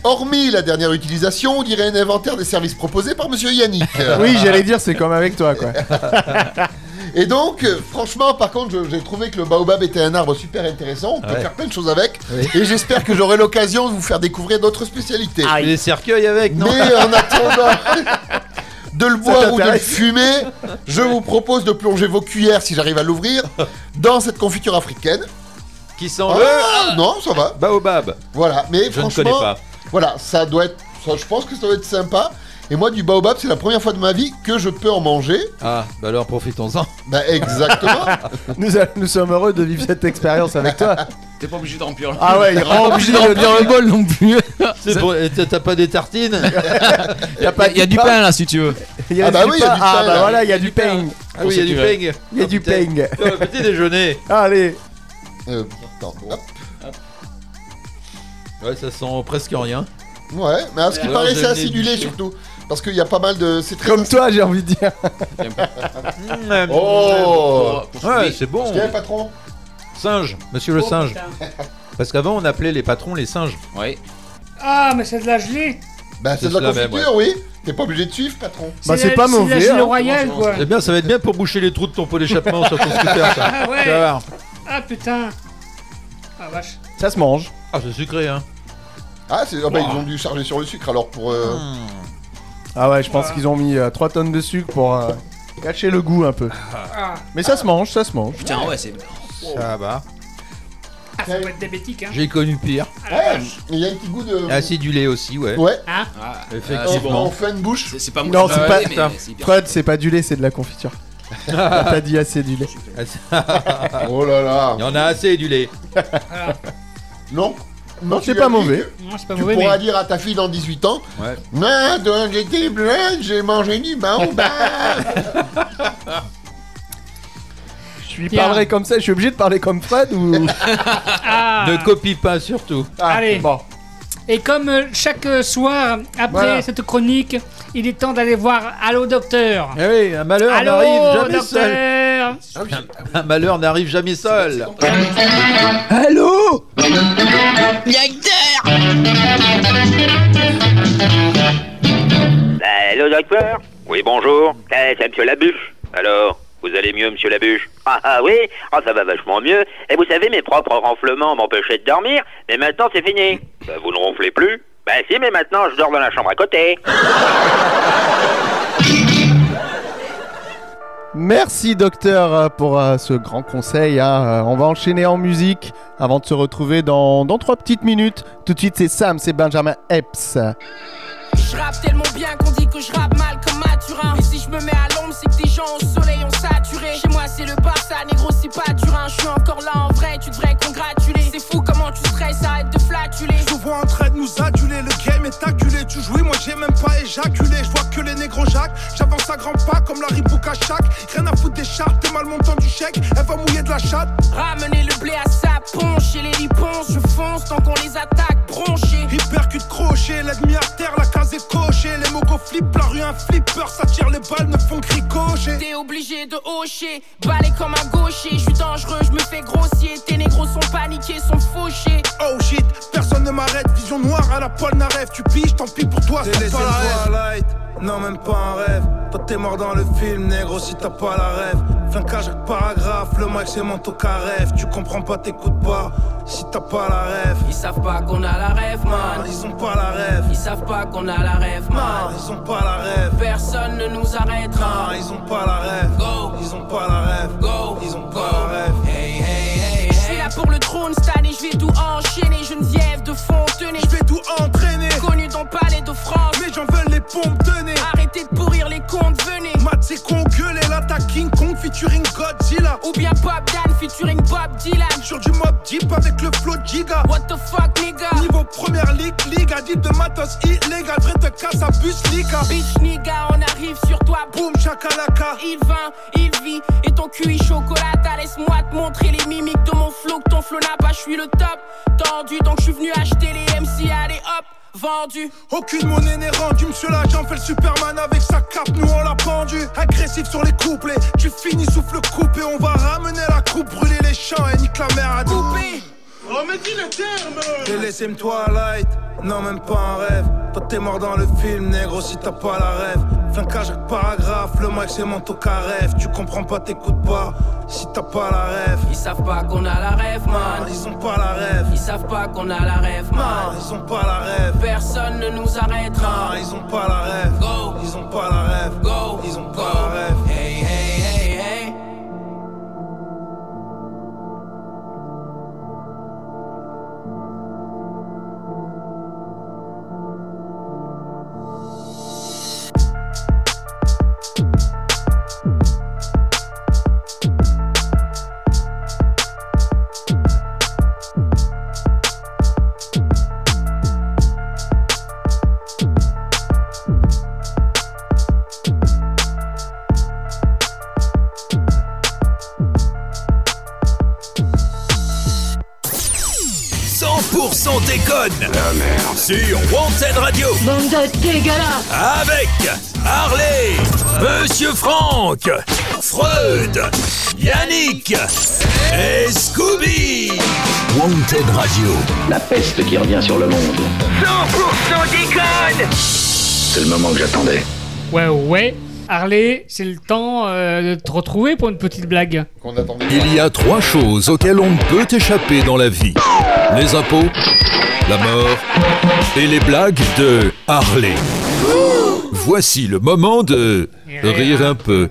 Hormis la dernière utilisation, on dirait un inventaire des services proposés par Monsieur Yannick. Oui, j'allais dire c'est comme avec toi quoi. Et donc, euh, franchement, par contre, je- j'ai trouvé que le baobab était un arbre super intéressant. On peut Ouais. faire plein de choses avec. Oui. Et j'espère que j'aurai l'occasion de vous faire découvrir d'autres spécialités. Et les cercueils avec, non? Mais en attendant de le boire ou de le fumer, je vous propose de plonger vos cuillères, si j'arrive à l'ouvrir, dans cette confiture africaine. Qui sent Ah, le non, ça va. baobab. Voilà, mais Je ne franchement, connais pas. voilà, ça doit être, ça, je pense que ça doit être sympa. Et moi, du baobab, c'est la première fois de ma vie que je peux en manger. Ah, bah alors profitons-en. Bah, exactement. Nous, a- nous sommes heureux de vivre cette expérience avec toi. T'es pas obligé de remplir le Ah ouais, il Pas remplit obligé de le remplir le bol non plus. C'est pour- et t'as- T'as pas des tartines Il y a, pas Il y a du pain là si tu veux. Il y a Ah bah du oui, il y a pain. du Ah pain, bah là. voilà, il y a du pain. Ah oui, il y a du peigne. Il y a du pain. Oh, Petit déjeuner. Allez. Euh, attends, hop. Ouais, ça sent presque rien. Ouais, mais à ce qui Alors, paraît, je c'est l'ai acidulé surtout. Parce qu'il y a pas mal de. C'est très Comme toi, j'ai envie de dire. Oh Ouais, c'est bon. Tiens, patron. Singe, monsieur le Oh, singe. putain. Parce qu'avant, on appelait les patrons les singes. Oui. Ah, mais c'est de la gelée. Bah, c'est de la C'est la même, confiture, oui. T'es pas obligé de suivre, patron. Bah, c'est la- pas la mauvais, gelée hein. royale, quoi. Eh bien, ça va être bien pour boucher les trous de ton pot d'échappement sur ton scooter, ça. Ah ouais. Tu vas voir. Ah putain. Ah vache. Ça se mange. Ah, c'est sucré, hein. Ah, c'est... ah bah, ils ont dû charger sur le sucre alors pour. euh, Ah ouais, je pense qu'ils ont mis 3 tonnes de sucre pour euh, cacher le goût un peu. Ah. Mais ça se mange, ça se mange. Putain, ouais, c'est. Ça va. Ça peut être diabétique, hein. J'ai connu pire. Ouais, il y a un petit goût de. Acidulé aussi, ouais. Ouais. Hein Effectivement. En fin de bouche. C'est pas Non, moi c'est pas. fait, mais c'est bien. Fred, c'est pas du lait, c'est de la confiture. T'as dit assez du lait. Oh là là. Il y en a assez du lait. Non. Non, c'est pas mauvais. que Non, c'est pas Tu mauvais, pourras mais- dire à ta fille dans 18 ans Ouais. Ah, j'étais blanc, j'ai mangé du baobab. Je lui Pierre. parlerai comme ça, je suis obligé de parler comme Fred ou. Ah. Ne copie pas surtout. Ah, Allez. Bon. Et comme euh, chaque euh, soir, après Voilà. cette chronique, il est temps d'aller voir Allô Docteur. Eh oui, un malheur Allô n'arrive jamais seul. Docteur. Un malheur n'arrive jamais seul. Allô? Allô, docteur? Oui, bonjour. Eh, c'est monsieur Labuche. Alors, vous allez mieux, monsieur Labuche? Ah, ah oui Ah, ça va vachement mieux. Et vous savez, mes propres ronflements m'empêchaient de dormir, mais maintenant, c'est fini. Bah, vous ne ronflez plus? Bah si, mais maintenant, je dors dans la chambre à côté. Merci docteur pour euh, ce grand conseil. hein. Euh, on va enchaîner en musique avant de se retrouver dans, dans trois petites minutes. Tout de suite c'est Sam, c'est Benjamin Epps. Je rappe tellement bien qu'on dit que je rappe mal comme Mathurin. Et si je me mets à l'ombre, c'est que des gens au soleil ont saturé. Chez moi, c'est le Barça, négro, c'est pas Turin. Je suis encore là en vrai, tu devrais congratuler. C'est fou comment tu stresses, arrête de flatuler. Je vois en train de nous aduler, le game est acculé. Tu jouis, moi même pas éjaculé. Je vois que les négros Jacques, j'avance à grands pas comme la Ribouk à chaque. Rien à foutre des chartes, t'es mal montant du chèque, elle va mouiller de la chatte. Ramener le blé à sa ponche et les riponces, je fonce tant qu'on les attaque, bronchés. Hypercute crochet, l'ennemi à terre, la case est cochée. Les mogos flippent, la rue un flipper, ça tire les balles, ne font que ricocher. T'es obligé de hocher, balai comme un gaucher. Je suis dangereux, je me fais grossier. Tes négros sont paniqués, sont fauchés. Oh shit, personne ne m'arrête, vision noire à la Paul Naref. Tu piges, tant pis pour toi, c'est pas la rêve. Non, même pas un rêve. Toi, t'es mort dans le film, négro, si t'as pas la rêve. Flincage avec paragraphe, le mic c'est mon rêve. Tu comprends pas, t'écoutes pas, si t'as pas la rêve. Ils savent pas qu'on a la rêve, man. Ils ont pas la rêve. Ils savent pas qu'on a la rêve, man. Ils ont pas la rêve. Personne ne nous arrêtera. Ils ont pas la rêve. Go. Ils ont pas la rêve. Go. Ils ont pas la rêve. Hey, hey, hey. Je suis là pour le trône cette année, je vais tout enchaîner. Geneviève de Fontenay. Je vais tout entraîner. Palais de France. Mais j'en veux les pompes de nez. Arrêtez de pourrir les comptes, venez. C'est con gueuler l'attaque King Kong featuring Godzilla. Ou bien Bob Dan featuring Bob Dylan. Sur du mob deep avec le flow Giga. What the fuck, nigga? Niveau première ligue, ligue addict de matos illégal. Vrai de casse à bus, Lika. Bitch, nigga, on arrive sur toi. Boom, chakalaka. Il vint, il vit, et ton cul est chocolata. Laisse-moi te montrer les mimiques de mon flow. Que ton flow n'a pas, je suis le top. Tendu, donc je suis venu acheter les MC. Allez hop, vendu. Aucune monnaie n'est rendue, monsieur l'agent fait le Superman avec sa cape, nous on l'a pendu. Agressif sur les couplets, tu finis souffle coupé, on va ramener la coupe, brûler les champs et nique la mer à dos. Oh mais dis le terme me Twilight, non même pas un rêve Toi t'es mort dans le film négro si t'as pas la rêve Flincage avec paragraphe, le mic c'est mon rêve Tu comprends pas, t'écoutes pas, si t'as pas la rêve Ils savent pas qu'on a la rêve, man. Ils ont pas la rêve Ils savent pas qu'on a la rêve, man. Ils ont pas la rêve Personne ne nous arrêtera. Ils ont pas la rêve Go. Ils ont pas la rêve Go. Ils ont pas déconne Sur Wanted Radio Bande de dégueulasse Avec Harley, Monsieur Franck, Freud, Yannick et Scooby Wanted Radio La peste qui revient sur le monde. 100% déconne C'est le moment que j'attendais. Ouais, ouais. Harley, c'est le temps euh, de te retrouver pour une petite blague. Il y a trois choses auxquelles on ne peut échapper dans la vie. Les impôts, la mort et les blagues de Harley. Voici le moment de rire un peu.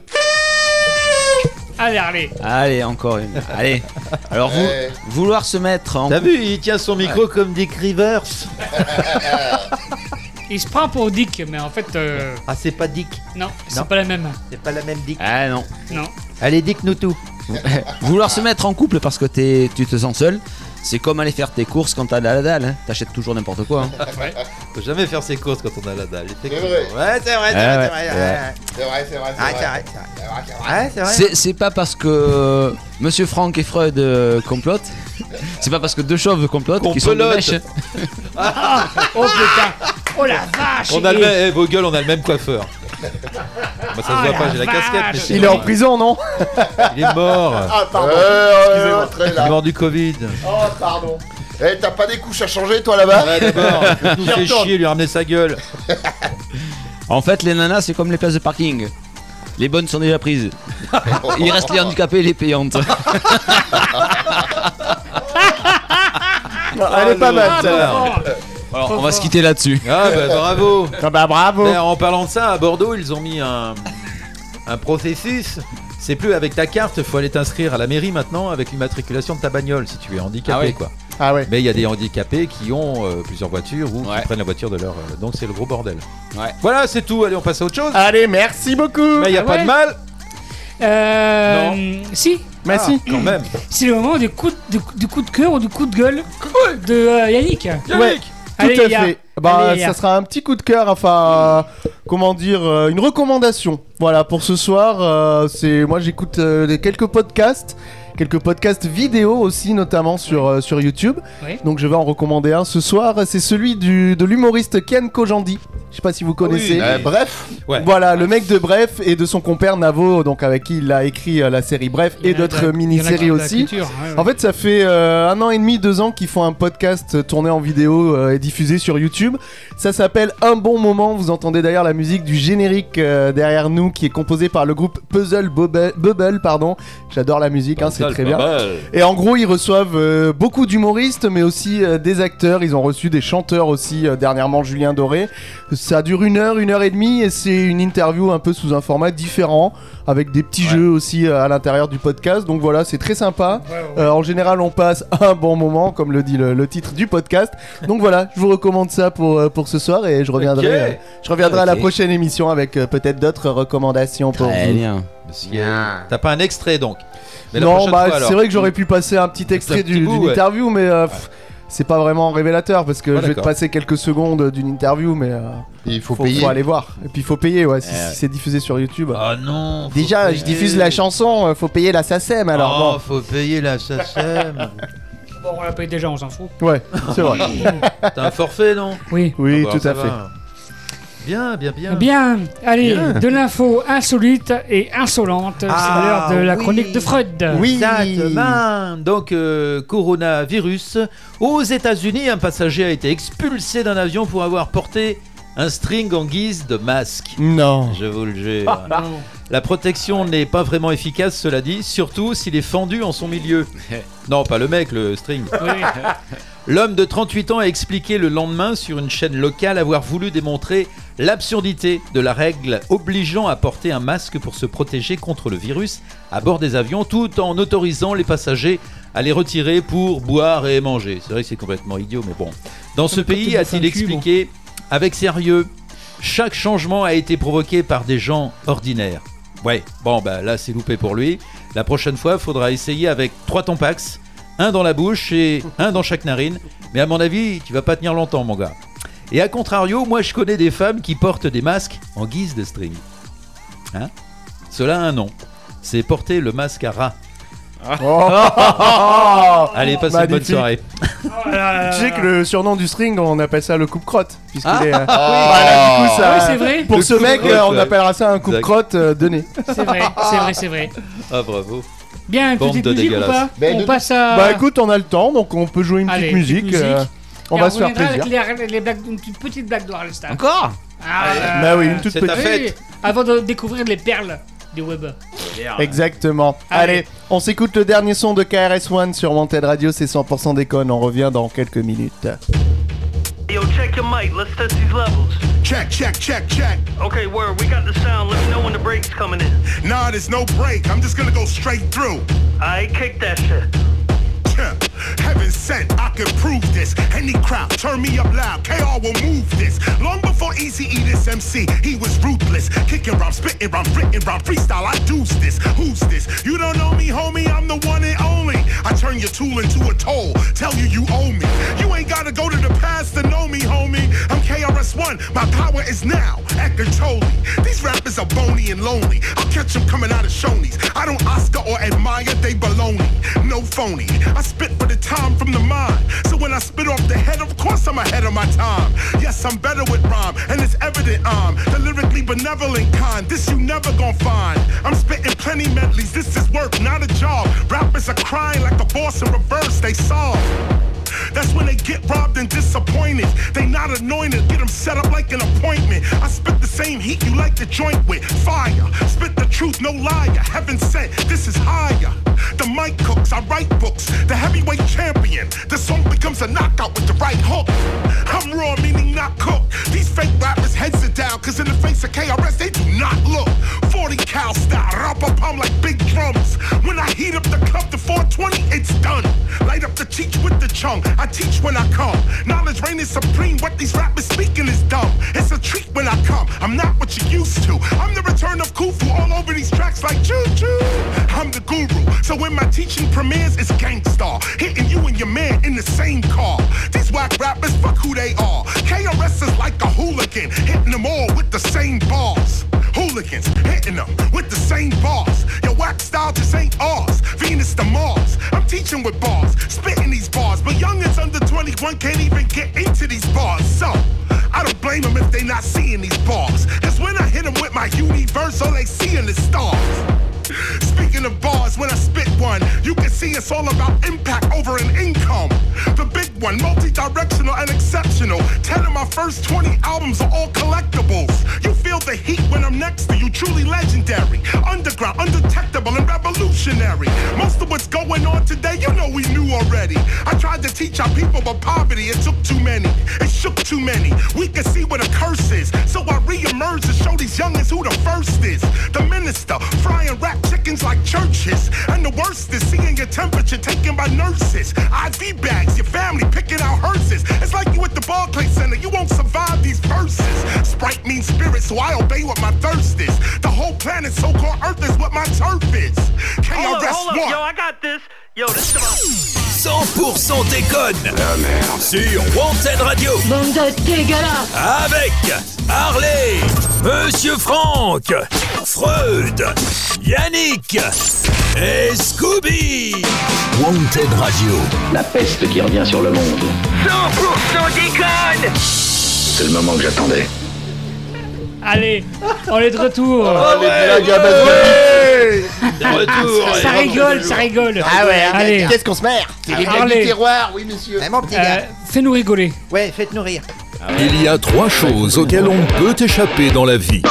Allez, allez. Allez, encore une. Allez. Alors, Ouais. vouloir se mettre en. T'as vu, il tient son micro comme Dick Rivers. Il se prend pour Dick, mais en fait, euh, Ah, c'est pas Dick. non, c'est pas la même. C'est pas la même Dick. Ah non. Non. Allez, Dick-nous tout. Vouloir se mettre en couple parce que t'es- tu te sens seul, c'est comme aller faire tes courses quand t'as la dalle. Hein. T'achètes toujours n'importe quoi. hein. Faut jamais faire ses courses quand on a la dalle. effectivement. vrai. Ouais, c'est vrai, c'est Ah vrai, ouais, c'est vrai. ouais. ouais. C'est vrai, c'est vrai, Ah, c'est c'est vrai. vrai. Ouais, c'est vrai. C'est c'est pas parce que Monsieur Franck et Freud euh, complotent, c'est pas parce que deux chauves complotent qu'ils sont de mèche. Oh putain. Oh la vache. On a le même, eh, vos gueules, on a le même coiffeur. Bah, ça se Ah, voit pas, j'ai la casquette. mais Il est en prison, non Il est mort. Ah, pardon. Euh, Excusez-moi. très Il est mort du Covid. Oh, pardon. Eh, t'as pas des couches à changer, toi, là-bas Ouais, d'abord, nous fait chier, lui ramener sa gueule. En fait, les nanas, c'est comme les places de parking. Les bonnes sont déjà prises. Il reste les handicapés et les payantes. Elle est pas mal, Ah, celle-là. Alors, on va se quitter là-dessus. Ah, bah bravo. Ah bah bravo. D'ailleurs, en parlant de ça, à Bordeaux, ils ont mis un, un processus. C'est plus avec ta carte, faut aller t'inscrire à la mairie maintenant avec l'immatriculation de ta bagnole si tu es handicapé Ah ouais. quoi. Ah ouais. Mais il y a des handicapés qui ont euh, plusieurs voitures ou Ouais. qui prennent la voiture de leur. euh, donc c'est le gros bordel. Ouais. Voilà, c'est tout. Allez, on passe à autre chose. Allez, merci beaucoup. Mais il n'y a Ah pas ouais. de mal. Euh, si, Merci. Quand même. c'est le moment du coup, de, du, coup de cœur ou du coup de gueule de euh, Yannick. Tout à fait. Bah, Allez, ça sera un petit coup de cœur, enfin, euh, comment dire, euh, une recommandation. Voilà, pour ce soir, euh, c'est moi j'écoute quelques podcasts, quelques podcasts vidéo aussi, notamment sur, euh, sur YouTube. Oui. Donc je vais en recommander un ce soir. C'est celui du, de l'humoriste Ken Kojandi. Je sais pas si vous connaissez. Euh, Bref, Ouais. Voilà, le mec de Bref et de son compère Navo, donc avec qui il a écrit euh, la série Bref et d'autres mini-séries aussi. culture, ouais, ouais. En fait, ça fait euh, un an et demi, deux ans qu'ils font un podcast tourné en vidéo et diffusé sur YouTube. Ça s'appelle Un bon moment. Vous entendez d'ailleurs la musique du générique derrière nous qui est composé par le groupe Puzzle Bubble, Bubble, pardon. J'adore la musique, hein, c'est très bien. Et en gros, ils reçoivent euh, beaucoup d'humoristes, mais aussi euh, des acteurs. Ils ont reçu des chanteurs aussi, euh, dernièrement Julien Doré. Ça dure une heure, une heure et demie, et c'est une interview un peu sous un format différent, avec des petits jeux aussi euh, à l'intérieur du podcast. Donc voilà, c'est très sympa. Euh, en général, on passe un bon moment, comme le dit le, le titre du podcast. Donc voilà, je vous recommande ça pour, euh, pour ce soir, et je reviendrai, je reviendrai à la prochaine émission avec peut-être d'autres recommandations pour Très vous. bien. T'as pas un extrait donc. Mais non, bah c'est vrai que j'aurais pu passer un petit extrait d'une ouais. interview, mais euh, pff, c'est pas vraiment révélateur parce que je vais te passer quelques secondes d'une interview, mais euh, il faut, faut, payer. faut aller voir. Et puis il faut payer, ouais, si, Eh si c'est diffusé sur YouTube. Ah non. Déjà, payer. je diffuse la chanson, euh, faut payer la SACEM alors. Oh, faut payer la SACEM. Bon, on l'a payé déjà, on s'en fout. bon. Ouais, c'est vrai. T'as un forfait, non? Oui. Oui, Ah bah, tout à fait. va. Bien, bien, bien. Bien, allez, Bien. de l'info insolite et insolente. c'est Ah, l'heure de la oui. chronique de Freud. Exactement. Donc, euh, coronavirus. Aux États-Unis, un passager a été expulsé d'un avion pour avoir porté un string en guise de masque. Non. Je vous le jure. La protection n'est pas vraiment efficace, cela dit, surtout s'il est fendu en son milieu. Non, pas le mec, le string. L'homme de 38 ans a expliqué le lendemain sur une chaîne locale avoir voulu démontrer l'absurdité de la règle obligeant à porter un masque pour se protéger contre le virus à bord des avions tout en autorisant les passagers à les retirer pour boire et manger. C'est vrai que c'est complètement idiot, mais bon. Dans ce pays, a-t-il expliqué avec sérieux, chaque changement a été provoqué par des gens ordinaires. Ouais, bon, bah là c'est loupé pour lui. La prochaine fois, il faudra essayer avec trois tampax, un dans la bouche et un dans chaque narine. Mais à mon avis, tu vas pas tenir longtemps, mon gars. Et à contrario, moi je connais des femmes qui portent des masques en guise de string. Hein? Cela a un nom. C'est porter le masque à rat. Allez, passez une bonne Magnifique. soirée. Tu sais que le surnom du string, on appelle ça le coupe-crotte. puisqu'il Ah, est, euh, oui. voilà, du coup, ça- Ah oui, c'est vrai. Pour Le ce mec, coupe-crotte, euh, on ouais. appellera ça un coupe-crotte euh, de nez. C'est vrai, c'est vrai, c'est vrai. Ah, bravo. Bien, une Bande petite de musique ou pas? On de- passe à. Bah écoute, on a le temps, donc on peut jouer une Allez, petite petite musique. euh, musique. On Et va se faire plaisir. Avec les, les blagues, une petite- petite blague de Harleston. Encore Ah, euh, Bah oui, une toute petite. fête. Avant de découvrir les perles du web. Exactement. Allez. Allez, on s'écoute le dernier son de KRS-One sur Wanted Radio, c'est 100% déconne. On revient dans quelques minutes. Yo, check your mic. Let's test these levels. Check, check, check, check. Okay, word, we got the sound. Let me know when the break's coming in. Nah, there's no break. I'm just gonna go straight through. I kick that shit. Heaven sent, I can prove this. Any crowd, turn me up loud. KR will move this. Long before Easy E this MC, he was ruthless. Kicking rhyme, spitting rhyme, written rhyme, freestyle. I deuce this. Who's this? You don't know me, homie. I'm the one and only. I turn your tool into a toll. Tell you you owe me. You ain't gotta go to the past to know me, homie. I'm KRS1. My power is now at control. These are bony and lonely. I'll catch them coming out of Shoney's. I don't Oscar or admire, they baloney. No phony. I spit for the time from the mind. So when I spit off the head, of course I'm ahead of my time. Yes, I'm better with rhyme, and it's evident I'm the lyrically benevolent kind. This you never gonna find. I'm spitting plenty medleys. This is work, not a job. Rappers are crying like a boss in reverse. They solve. That's when they get robbed and disappointed. They not anointed, get them set up like an appointment. I spit the same heat you like to joint with. Fire, spit the truth, no liar. Heaven sent, this is higher. The mic cooks, I write books. The heavyweight champion. The song becomes a knockout with the right hook. I'm raw, meaning not cooked. These fake rappers heads are down, cause in the face of KRS, they do not look. 40 cal style, rap a palm like big drums. When I heat up the club to 420, it's done. Light up the teach with the chung. I teach when I come. Knowledge reign is supreme. What these rappers speaking is dumb. It's a treat when I come. I'm not what you used to. I'm the return of Khufu all over these tracks like choo choo. I'm the guru. So when my teaching premieres, it's gangstar. Hitting you and your man in the same car. These whack rappers, fuck who they are. KRS is like a hooligan. Hitting them all with the same bars. Hooligans hitting them with the same bars. Your whack style just ain't ours. Venus to Mars. I'm teaching with bars, spitting these bars. But youngins under 21 can't even get into these bars. So I don't blame them if they not seeing these bars. Cause when I hit them with my universe, all they seeing is stars. Speaking of bars, when I spit one, you can see it's all about impact over an income. The big one, multi-directional and exceptional. Ten of my first 20 albums are all collectibles. You feel the heat when I'm next to you, truly legendary. Underground, undetectable, and revolutionary. Most of what's going on today, you know we knew already. I tried to teach our people, but poverty, it took too many. It shook too many. We can see what a curse is. So I re-emerge to show these youngins who the first is. The minister, frying rap churches. And the worst is seeing your temperature taken by nurses. IV bags, your family picking out hearses. It's like you at the Barclays Center, you won't survive these verses. Sprite means spirit, so I obey what my thirst is. The whole planet, so-called Earth, is what my turf is. KRS-One. Yo, I got this. Yo, this is about... 100% déconne. Sur Wanted Radio. Bande de Avec Harley, Monsieur Franck, Freud, Yannick et Scooby. Wanted Radio. La peste qui revient sur le monde. 100% déconne C'est le moment que j'attendais. Allez, on est de retour. Oh, les blagues à base de De retour. Ça rigole, ça rigole. Ah ouais, hein, Allez. qu'est-ce qu'on se merd C'est les blagues Harley. du terroir, oui monsieur. Eh, mon petit Euh, gars. Fais-nous rigoler. Ouais, faites-nous rire. Il y a trois choses auxquelles on peut échapper dans la vie.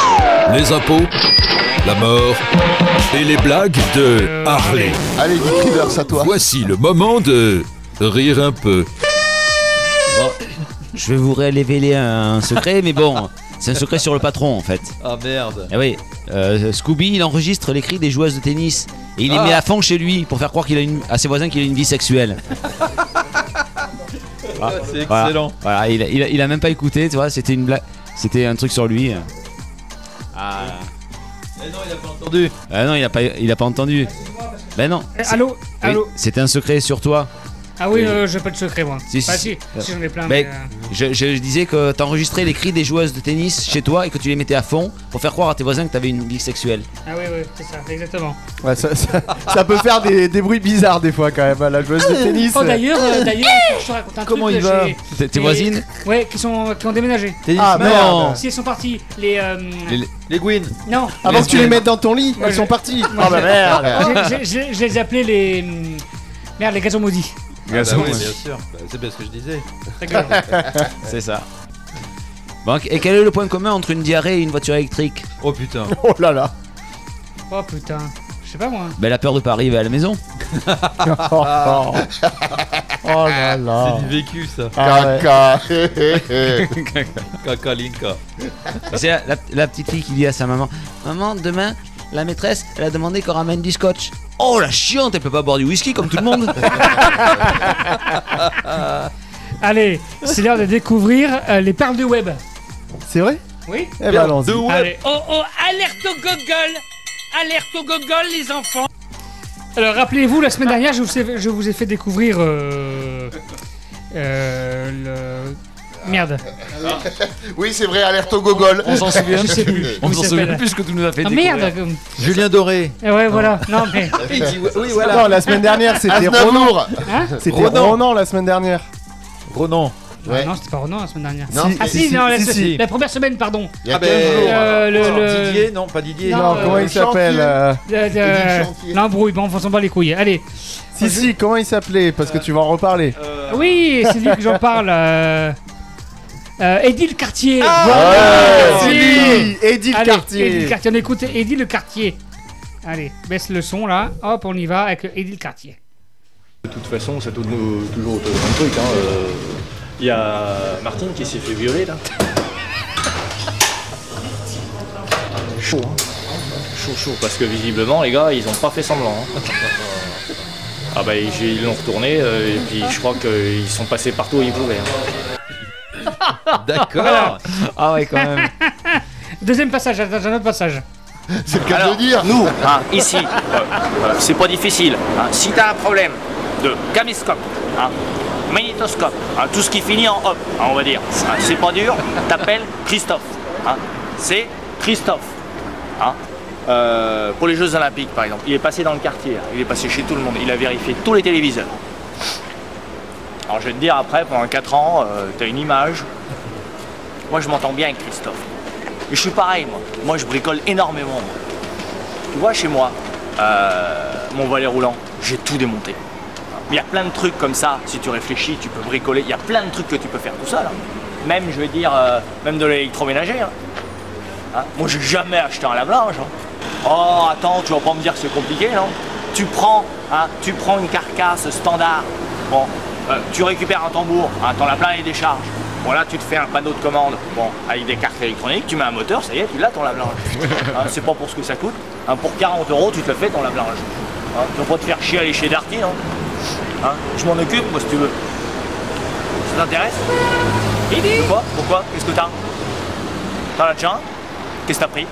Les impôts, la mort et les blagues de Harley. Allez, Dick Rivers, à toi. Voici le moment de rire un peu. Bon, je vais vous révéler un secret, mais bon, c'est un secret sur le patron en fait. Ah merde. Eh oui, euh, Scooby il enregistre les cris des joueuses de tennis et il les Ah. met à fond chez lui pour faire croire qu'il a une, à ses voisins qu'il a une vie sexuelle. Ah, C'est voilà. excellent. Voilà, il, a, il a- il a même pas écouté, tu vois, c'était une blague, c'était un truc sur lui. Ah, Eh non, il a pas entendu. ah non, il a pas, il a pas entendu. Ben non. Eh, allô Oui, Allô C'était un secret sur toi. Ah oui, euh, j'ai pas de secret, moi. Si, Bah, si, si, si. si, j'en ai plein. Mais mais, euh, je, je disais que t'enregistrais les cris des joueuses de tennis chez toi et que tu les mettais à fond pour faire croire à tes voisins que t'avais une vie sexuelle. Ah oui, oui, c'est ça, exactement. Ouais, ça, ça- ça peut faire des, des bruits bizarres des fois quand même à la joueuse de tennis. Oh d'ailleurs, euh, d'ailleurs, je te raconte un Comment truc. il euh, va Tes- les- voisines Ouais, qui sont qui ont déménagé. Ah merde Si elles sont parties, les. euh, Les- Les Gwyn. Non. Avant les- que tu les mettes dans ton lit, elles sont parties. Ah bah je- merde Je les ai appelés les. Merde, les gazons maudits. Ah bah Gazon, oui, ouais. bien sûr. Bah, c'est bien ce que je disais. C'est ça. Bon, et quel est le point commun entre une diarrhée et une voiture électrique? Oh putain. Oh là là Oh putain. Je sais pas moi. Ben, elle a peur de pas arriver à la maison. oh, là là. C'est du vécu ça. Ah. Caca. Caca Linka. C'est la, la- la petite fille qui dit à sa maman Maman, demain, la maîtresse, elle a demandé qu'on ramène du scotch. Oh la chiante, elle peut pas boire du whisky comme tout le monde. Allez, c'est l'heure de découvrir euh, les perles du web. C'est vrai? Oui Eh ben allons-y. Allez. Oh oh, alerte au gogol Alerte au gogol, les enfants Alors rappelez-vous, la semaine dernière, je vous ai, je vous ai fait découvrir euh, euh, le... Merde. Oui, c'est vrai, alerte au gogol. On s'en souvient Je sais plus. On s'en il souvient plus que tu nous as fait Ah merde Julien Doré. Eh ouais, voilà. Non, mais. Il dit oui, voilà. Non, la semaine dernière, c'était. Ronan. Hein C'était Ronan. Ronan la semaine dernière. Ronan. Ouais. Non, c'était pas Renan la semaine dernière. Non, ah si, si, si, non, la, si, si. la première semaine, pardon. Il y a Ah 15 ben. Euh, le- Didier, non, pas Didier. Non, Non, euh, comment il chantier. s'appelle euh, Euh, euh. L'embrouille, bon, on s'en bat les couilles. Allez. Si, si, comment il s'appelait? Parce que tu vas en reparler. Oui, c'est lui que j'en parle. Euh... Eddie le quartier. Ouais, c'est lui Eddie le Allez, quartier. Eddie le quartier. On écoute Eddie le quartier. Allez, baisse le son là. Hop, on y va avec Eddie le quartier. De toute façon, ça tourne toujours autour d'un truc. hein, euh. Il y a Martine qui s'est fait violer là. Chaud, hein. Chaud, chaud. Parce que visiblement, les gars, ils ont pas fait semblant. hein. Ah bah ils ils l'ont retourné euh, et puis je crois qu'ils sont passés partout où ils pouvaient. hein. D'accord. Ah ouais, quand même. Deuxième passage, attends, j'ai un autre passage. C'est le cas de Alors, dire. Nous, hein, ici, euh, euh, c'est pas difficile. hein. Si t'as un problème de caméscope, hein, magnétoscope, hein, tout ce qui finit en hop, hein, on va dire, hein, c'est pas dur, t'appelles Christophe. hein. C'est Christophe. hein. Euh, pour les Jeux Olympiques, par exemple, il est passé dans le quartier, hein, il est passé chez tout le monde, il a vérifié tous les téléviseurs. Alors je vais te dire après, pendant 4 ans, euh, t'as une image. Moi je m'entends bien avec Christophe. Et je suis pareil, moi. Moi, je bricole énormément. Tu vois, chez moi, euh, mon volet roulant, j'ai tout démonté. Mais il y a plein de trucs comme ça, si tu réfléchis, tu peux bricoler. Il y a plein de trucs que tu peux faire tout seul. hein. Même, je vais dire, euh, même de l'électroménager. hein. Hein? Moi, j'ai jamais acheté un lave-linge. hein. Oh, attends, tu vas pas me dire que c'est compliqué, non? Tu prends, hein, tu prends une carcasse standard. Bon, euh, tu récupères un tambour, hein, t'en as plein les décharges. Bon là tu te fais un panneau de commande, bon, avec des cartes électroniques, tu mets un moteur, ça y est, tu l'as ton lave-linge. Hein, c'est pas pour ce que ça coûte. Hein, pour 40 euros, tu te le fais ton lave-linge. Hein, tu vas pas te faire chier à aller chez Darty, non Hein, Je m'en occupe, moi, si tu veux. Ça t'intéresse Pourquoi Pourquoi Qu'est-ce que t'as T'en as déjà un Qu'est-ce que t'as pris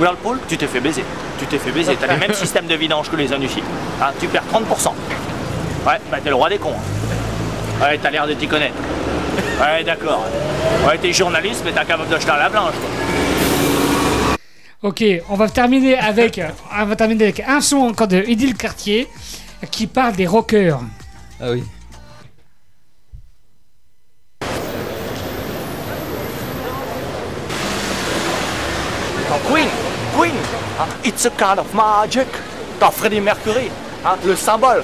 Whirlpool, tu t'es fait baiser. Tu t'es fait baiser. T'as les mêmes systèmes de vidange que les Anufi. Hein, tu perds 30%. Ouais, bah t'es le roi des cons. hein. Ouais, t'as l'air de t'y connaître. Ouais, d'accord. Ouais, t'es journaliste, mais t'es capable d'acheter un lave-linge, quoi. Ok, on va terminer avec, on va terminer avec un son encore de Eddie le quartier qui parle des rockers. Ah oui. Oh, Queen, Queen, hein, it's a kind of magic. T'as Freddie Mercury, hein, le symbole,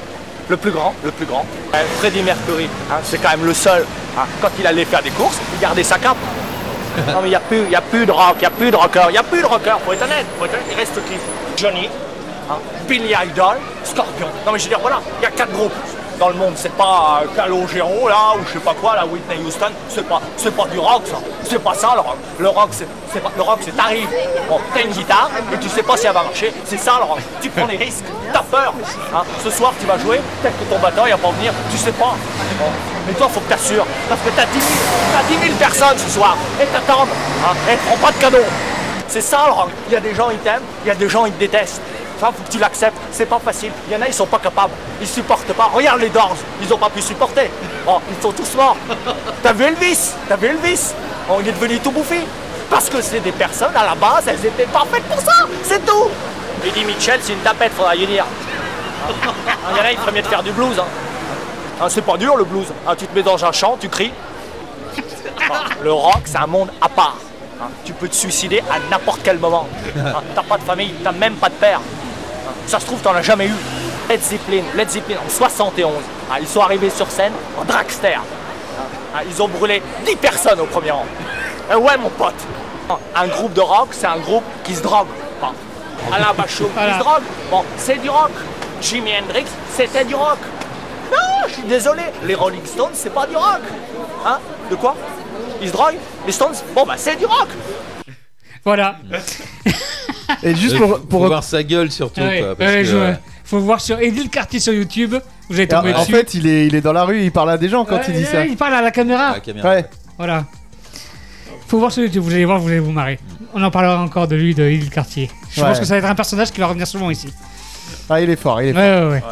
le plus grand, le plus grand. Euh, Freddie Mercury, hein, c'est quand même le seul. hein, quand il allait faire des courses, il gardait sa cape. Non mais il n'y a, plus- y a plus de rock, il n'y a plus de rocker, il n'y a plus de rocker, faut être honnête, faut être honnête. Il reste qui? Johnny, hein, Billy Idol, Scorpion. Non mais je veux dire, voilà, il y a quatre groupes dans le monde. C'est pas euh, Calogero là, ou je sais pas quoi, là, Whitney Houston. C'est pas, c'est pas du rock ça. C'est pas ça le rock. Le rock, c'est, pas, le rock, c'est t'arrives. Bon, t'as une guitare et tu sais pas si elle va marcher. C'est ça le rock. Tu prends des risques, t'as peur. hein. Ce soir, tu vas jouer, peut-être que ton batteur il va pas venir, tu sais pas. Mais toi, faut que t'assures. Parce que t'as 10 000, t'as 10 000 personnes ce soir et t'attendent. Hein, et prends pas de cadeau. C'est ça le rock. Il y a des gens, ils t'aiment, il y a des gens, ils te détestent. Ça, faut que tu l'acceptes. C'est pas facile. Il y en a, ils sont pas capables. Ils supportent pas. Regarde les Doors. Ils ont pas pu supporter. Oh, ils sont tous morts. T'as vu Elvis? T'as vu Elvis? Oh, il est devenu tout bouffi. Parce que c'est des personnes, à la base, elles étaient pas faites pour ça. C'est tout. Eddie Mitchell, c'est une tapette, faudra y dire. Il y en a, il ferait mieux de faire du blues. Hein. Hein, c'est pas dur le blues. Hein, tu te mets dans un champ, tu cries. Ah, Le rock, c'est un monde à part. Tu peux te suicider à n'importe quel moment. T'as pas de famille, t'as même pas de père. Ça se trouve, t'en as jamais eu. Led Zeppelin, Led Zeppelin en 71. Ah, Ils sont arrivés sur scène en dragster. Ah, Ils ont brûlé 10 personnes au premier rang. Eh ouais, mon pote. Un groupe de rock, c'est un groupe qui se drogue. Ah, Alain Bachung, il se drogue. Bon, c'est du rock. Jimi Hendrix, c'était du rock. Non, je suis désolé. Les Rolling Stones, c'est pas du rock. Hein? De quoi? Ils se droguent? Les Stones? Bon, bah, c'est du rock. Voilà. Et juste Euh, pour, faut- pour faut voir sa gueule surtout. Ouais, quoi, parce ouais, que, je- euh, Faut voir sur Edil Cartier sur YouTube. Vous allez Ah, tomber en dessus. fait, il est, il est dans la rue, il parle à des gens quand Ouais, il dit ouais, ça. Il parle à la caméra. la caméra. Ouais. Voilà. Faut voir sur YouTube, vous allez voir, vous allez vous marrer. On en parlera encore de lui, de Edil Cartier. Je Ouais. pense que ça va être un personnage qui va revenir souvent ici. Ah, il est fort, il est Ouais, fort. ouais, ouais.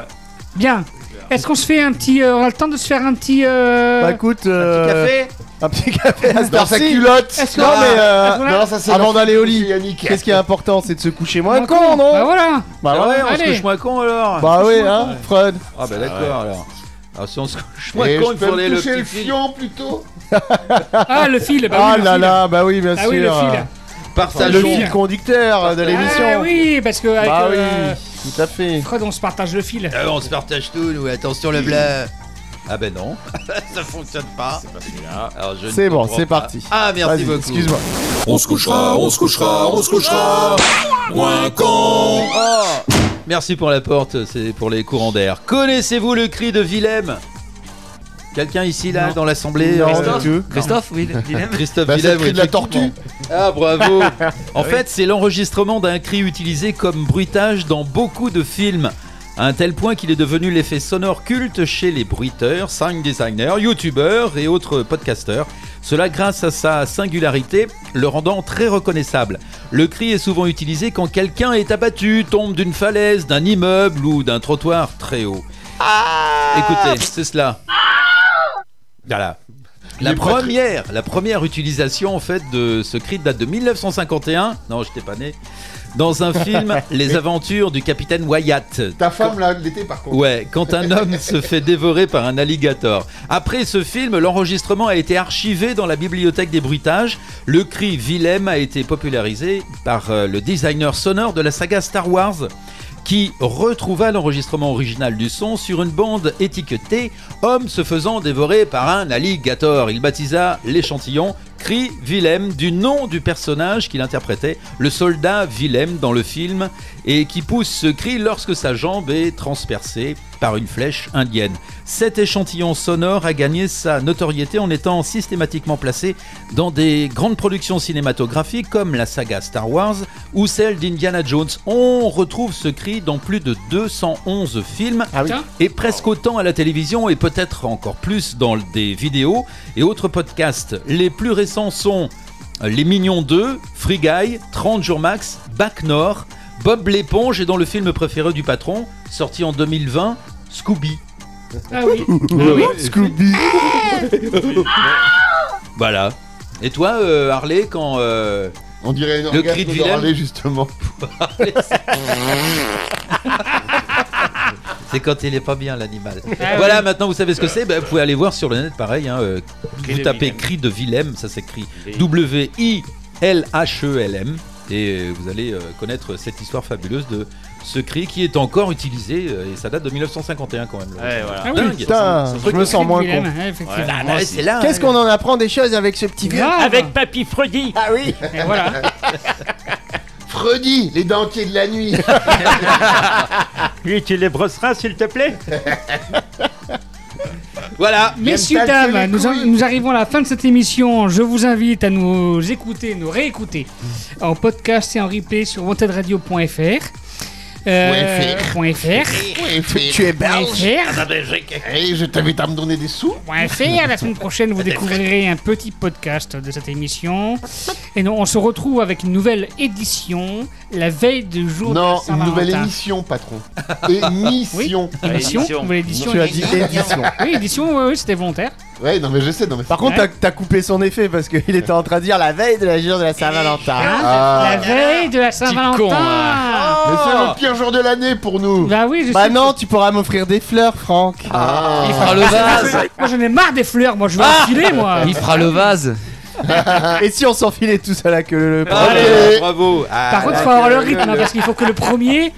Bien. Est-ce qu'on se fait un petit. euh, on a le temps de se faire un petit. euh, Bah écoute, euh, café? Un petit café à Dans sa culotte. Non mais euh, Non, ça c'est avant d'aller au lit, Yannick. qu'est-ce qui est important, c'est de se coucher moins con, con, non Bah voilà. Bah Ah ouais. ouais, on se allez. couche moins con alors. Bah oui, hein, Fred. Ah bah d'accord alors. Alors si on se couche moins Et con, je il peux faudrait me le toucher petit le fil. fion plutôt Ah, le fil. Bah Ah le là fil. là, bah oui, bien Ah sûr. oui, le fil. Partageons. Le fil conducteur de l'émission. Ah oui, parce que. Avec, Bah oui, euh, tout à fait. Fred, on se partage le fil. Ah, on se partage tout, nous. Attention le blanc. Ah ben non, ça fonctionne pas. Alors, je ne C'est bon, comprends c'est pas. parti. Ah merci Vas-y, beaucoup. Excuse-moi. On se couchera, on se couchera, on se couchera. Moins con. Oh, merci pour la porte, c'est pour les courants d'air. Connaissez-vous le cri de Willem? Quelqu'un ici là Non. dans l'assemblée Non, euh, du tout. Christophe, oui, Willem Christophe Bah, c'est Willem, le cri oui, de la effectivement. tortue. Ah bravo En fait, c'est l'enregistrement d'un cri utilisé comme bruitage dans beaucoup de films. À un tel point qu'il est devenu l'effet sonore culte chez les bruiteurs, sound designers, youtubeurs et autres podcasteurs. Cela grâce à sa singularité, le rendant très reconnaissable. Le cri est souvent utilisé quand quelqu'un est abattu, tombe d'une falaise, d'un immeuble ou d'un trottoir très haut. Écoutez, c'est cela. Voilà. La première, la première utilisation en fait de ce cri date de 1951. Non, j'étais pas né. Dans un film, Les Aventures du capitaine Wyatt. Ta femme là, l'été par contre. Ouais, quand un homme se fait dévorer par un alligator. Après ce film, l'enregistrement a été archivé dans la bibliothèque des bruitages. Le cri Willem a été popularisé par euh, le designer sonore de la saga Star Wars qui retrouva l'enregistrement original du son sur une bande étiquetée Homme se faisant dévorer par un alligator. Il baptisa l'échantillon Cri Willem du nom du personnage qu'il interprétait, le soldat Willem dans le film, et qui pousse ce cri lorsque sa jambe est transpercée par une flèche indienne. Cet échantillon sonore a gagné sa notoriété en étant systématiquement placé dans des grandes productions cinématographiques comme la saga Star Wars ou celle d'Indiana Jones. On retrouve ce cri dans plus de 211 films Tiens. et presque autant à la télévision et peut-être encore plus dans des vidéos et autres podcasts. Les plus récents sont euh, Les Mignons 2, Free Guy, 30 jours max, Bac Nord, Bob l'éponge et dans le film préféré du patron, sorti en 2020, Scooby. Ah oui. Ah oui. Scooby. Voilà. Et toi, euh, Harley, quand euh, On dirait une Le cri de. Harley justement. c'est quand il est pas bien l'animal. Ah voilà, oui. maintenant vous savez ce que c'est? Ben, vous pouvez aller voir sur le net, pareil. hein, euh, Cri vous tapez cri de Willem, ça s'écrit W-I-L-H-E-L-M. Et euh, vous allez euh, connaître cette histoire fabuleuse de ce cri qui est encore utilisé euh, et ça date de 1951 quand même. Ouais, voilà. Ah oui. Putain, je me sens moins con. Ouais, c'est là. Qu'est-ce qu'on en apprend des choses avec ce petit vieux. Avec Papy Freddy. Ah oui Et voilà. Freddy, les dentiers de la nuit. Lui, tu les brosseras, s'il te plaît Voilà. Messieurs, dames, nous, nous arrivons à la fin de cette émission. Je vous invite à nous écouter, nous réécouter en podcast et en replay sur wantedradio.fr. Euh, point .fr. Tu es belge .fr. Et je t'invite à me donner des sous. .fr. La semaine prochaine, vous découvrirez un petit podcast de cette émission. Et nous, on se retrouve avec une nouvelle édition, la veille du jour Non, de une nouvelle Saint-Valentin. émission, patron. Émission. Émission, édition. nouvelle édition. Tu as dit édition. Oui, édition, oui, oui, c'était volontaire. Ouais, non mais je sais, non mais. Par contre, Ouais. t'as- t'as coupé son effet parce qu'il était en train de dire la veille de la jour de la Saint-Valentin. Hein Ah. La veille de la con, Saint-Valentin. Mais c'est le pire jour de l'année pour nous. Bah oui, je Bah sais. non, tu pourras m'offrir des fleurs, Franck. Ah. Il fera le vase Moi j'en ai marre des fleurs, moi je vais enfiler moi. Il fera le vase Et si on s'enfilait tous à la queue le Allez, bravo. Ah, Par contre, là, il faut avoir le rythme hein, parce qu'il faut que le premier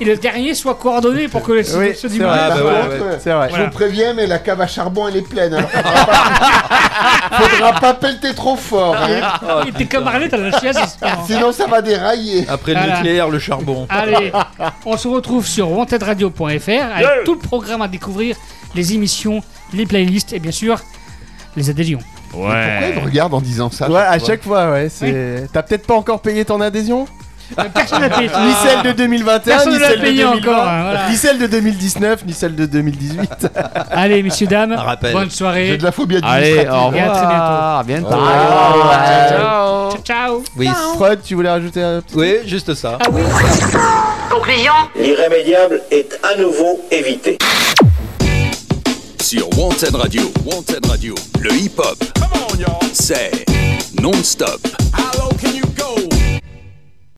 et le dernier soit coordonné pour que les Oui, ceux du c'est vrai, milieu bah ouais, ouais, c'est vrai. Je Voilà. vous préviens, mais la cave à charbon elle est pleine. alors faudra, pas... faudra pas pelleter trop fort. hein. Il était comme Arlette à la j'espère. Sinon ça va dérailler. Après le nucléaire, le charbon. Allez, on se retrouve sur wantedradio.fr avec tout le programme à découvrir, les émissions, les playlists et bien sûr les adhésions. Pourquoi il me regarde en disant ça Ouais, à chaque fois, ouais. c'est- T'as peut-être pas encore payé ton adhésion? Personne n'a payé. Ni celle de 2021, Personne ni ne l'a celle de payé 2020, encore, hein, voilà. ni celle de 2019, ni celle de 2018. Allez, messieurs, dames, rappel. bonne soirée. J'ai de la phobie Allez, administrative. au Et à très revoir. À bientôt. Ah, ciao. Ciao, ciao. Oui. Freud, tu voulais rajouter un petit Oui, juste ça. Ah oui. Conclusion L'irrémédiable est à nouveau évité. Sur Wanted Radio, Wanted Radio, le hip-hop, c'est non-stop. How low can you go?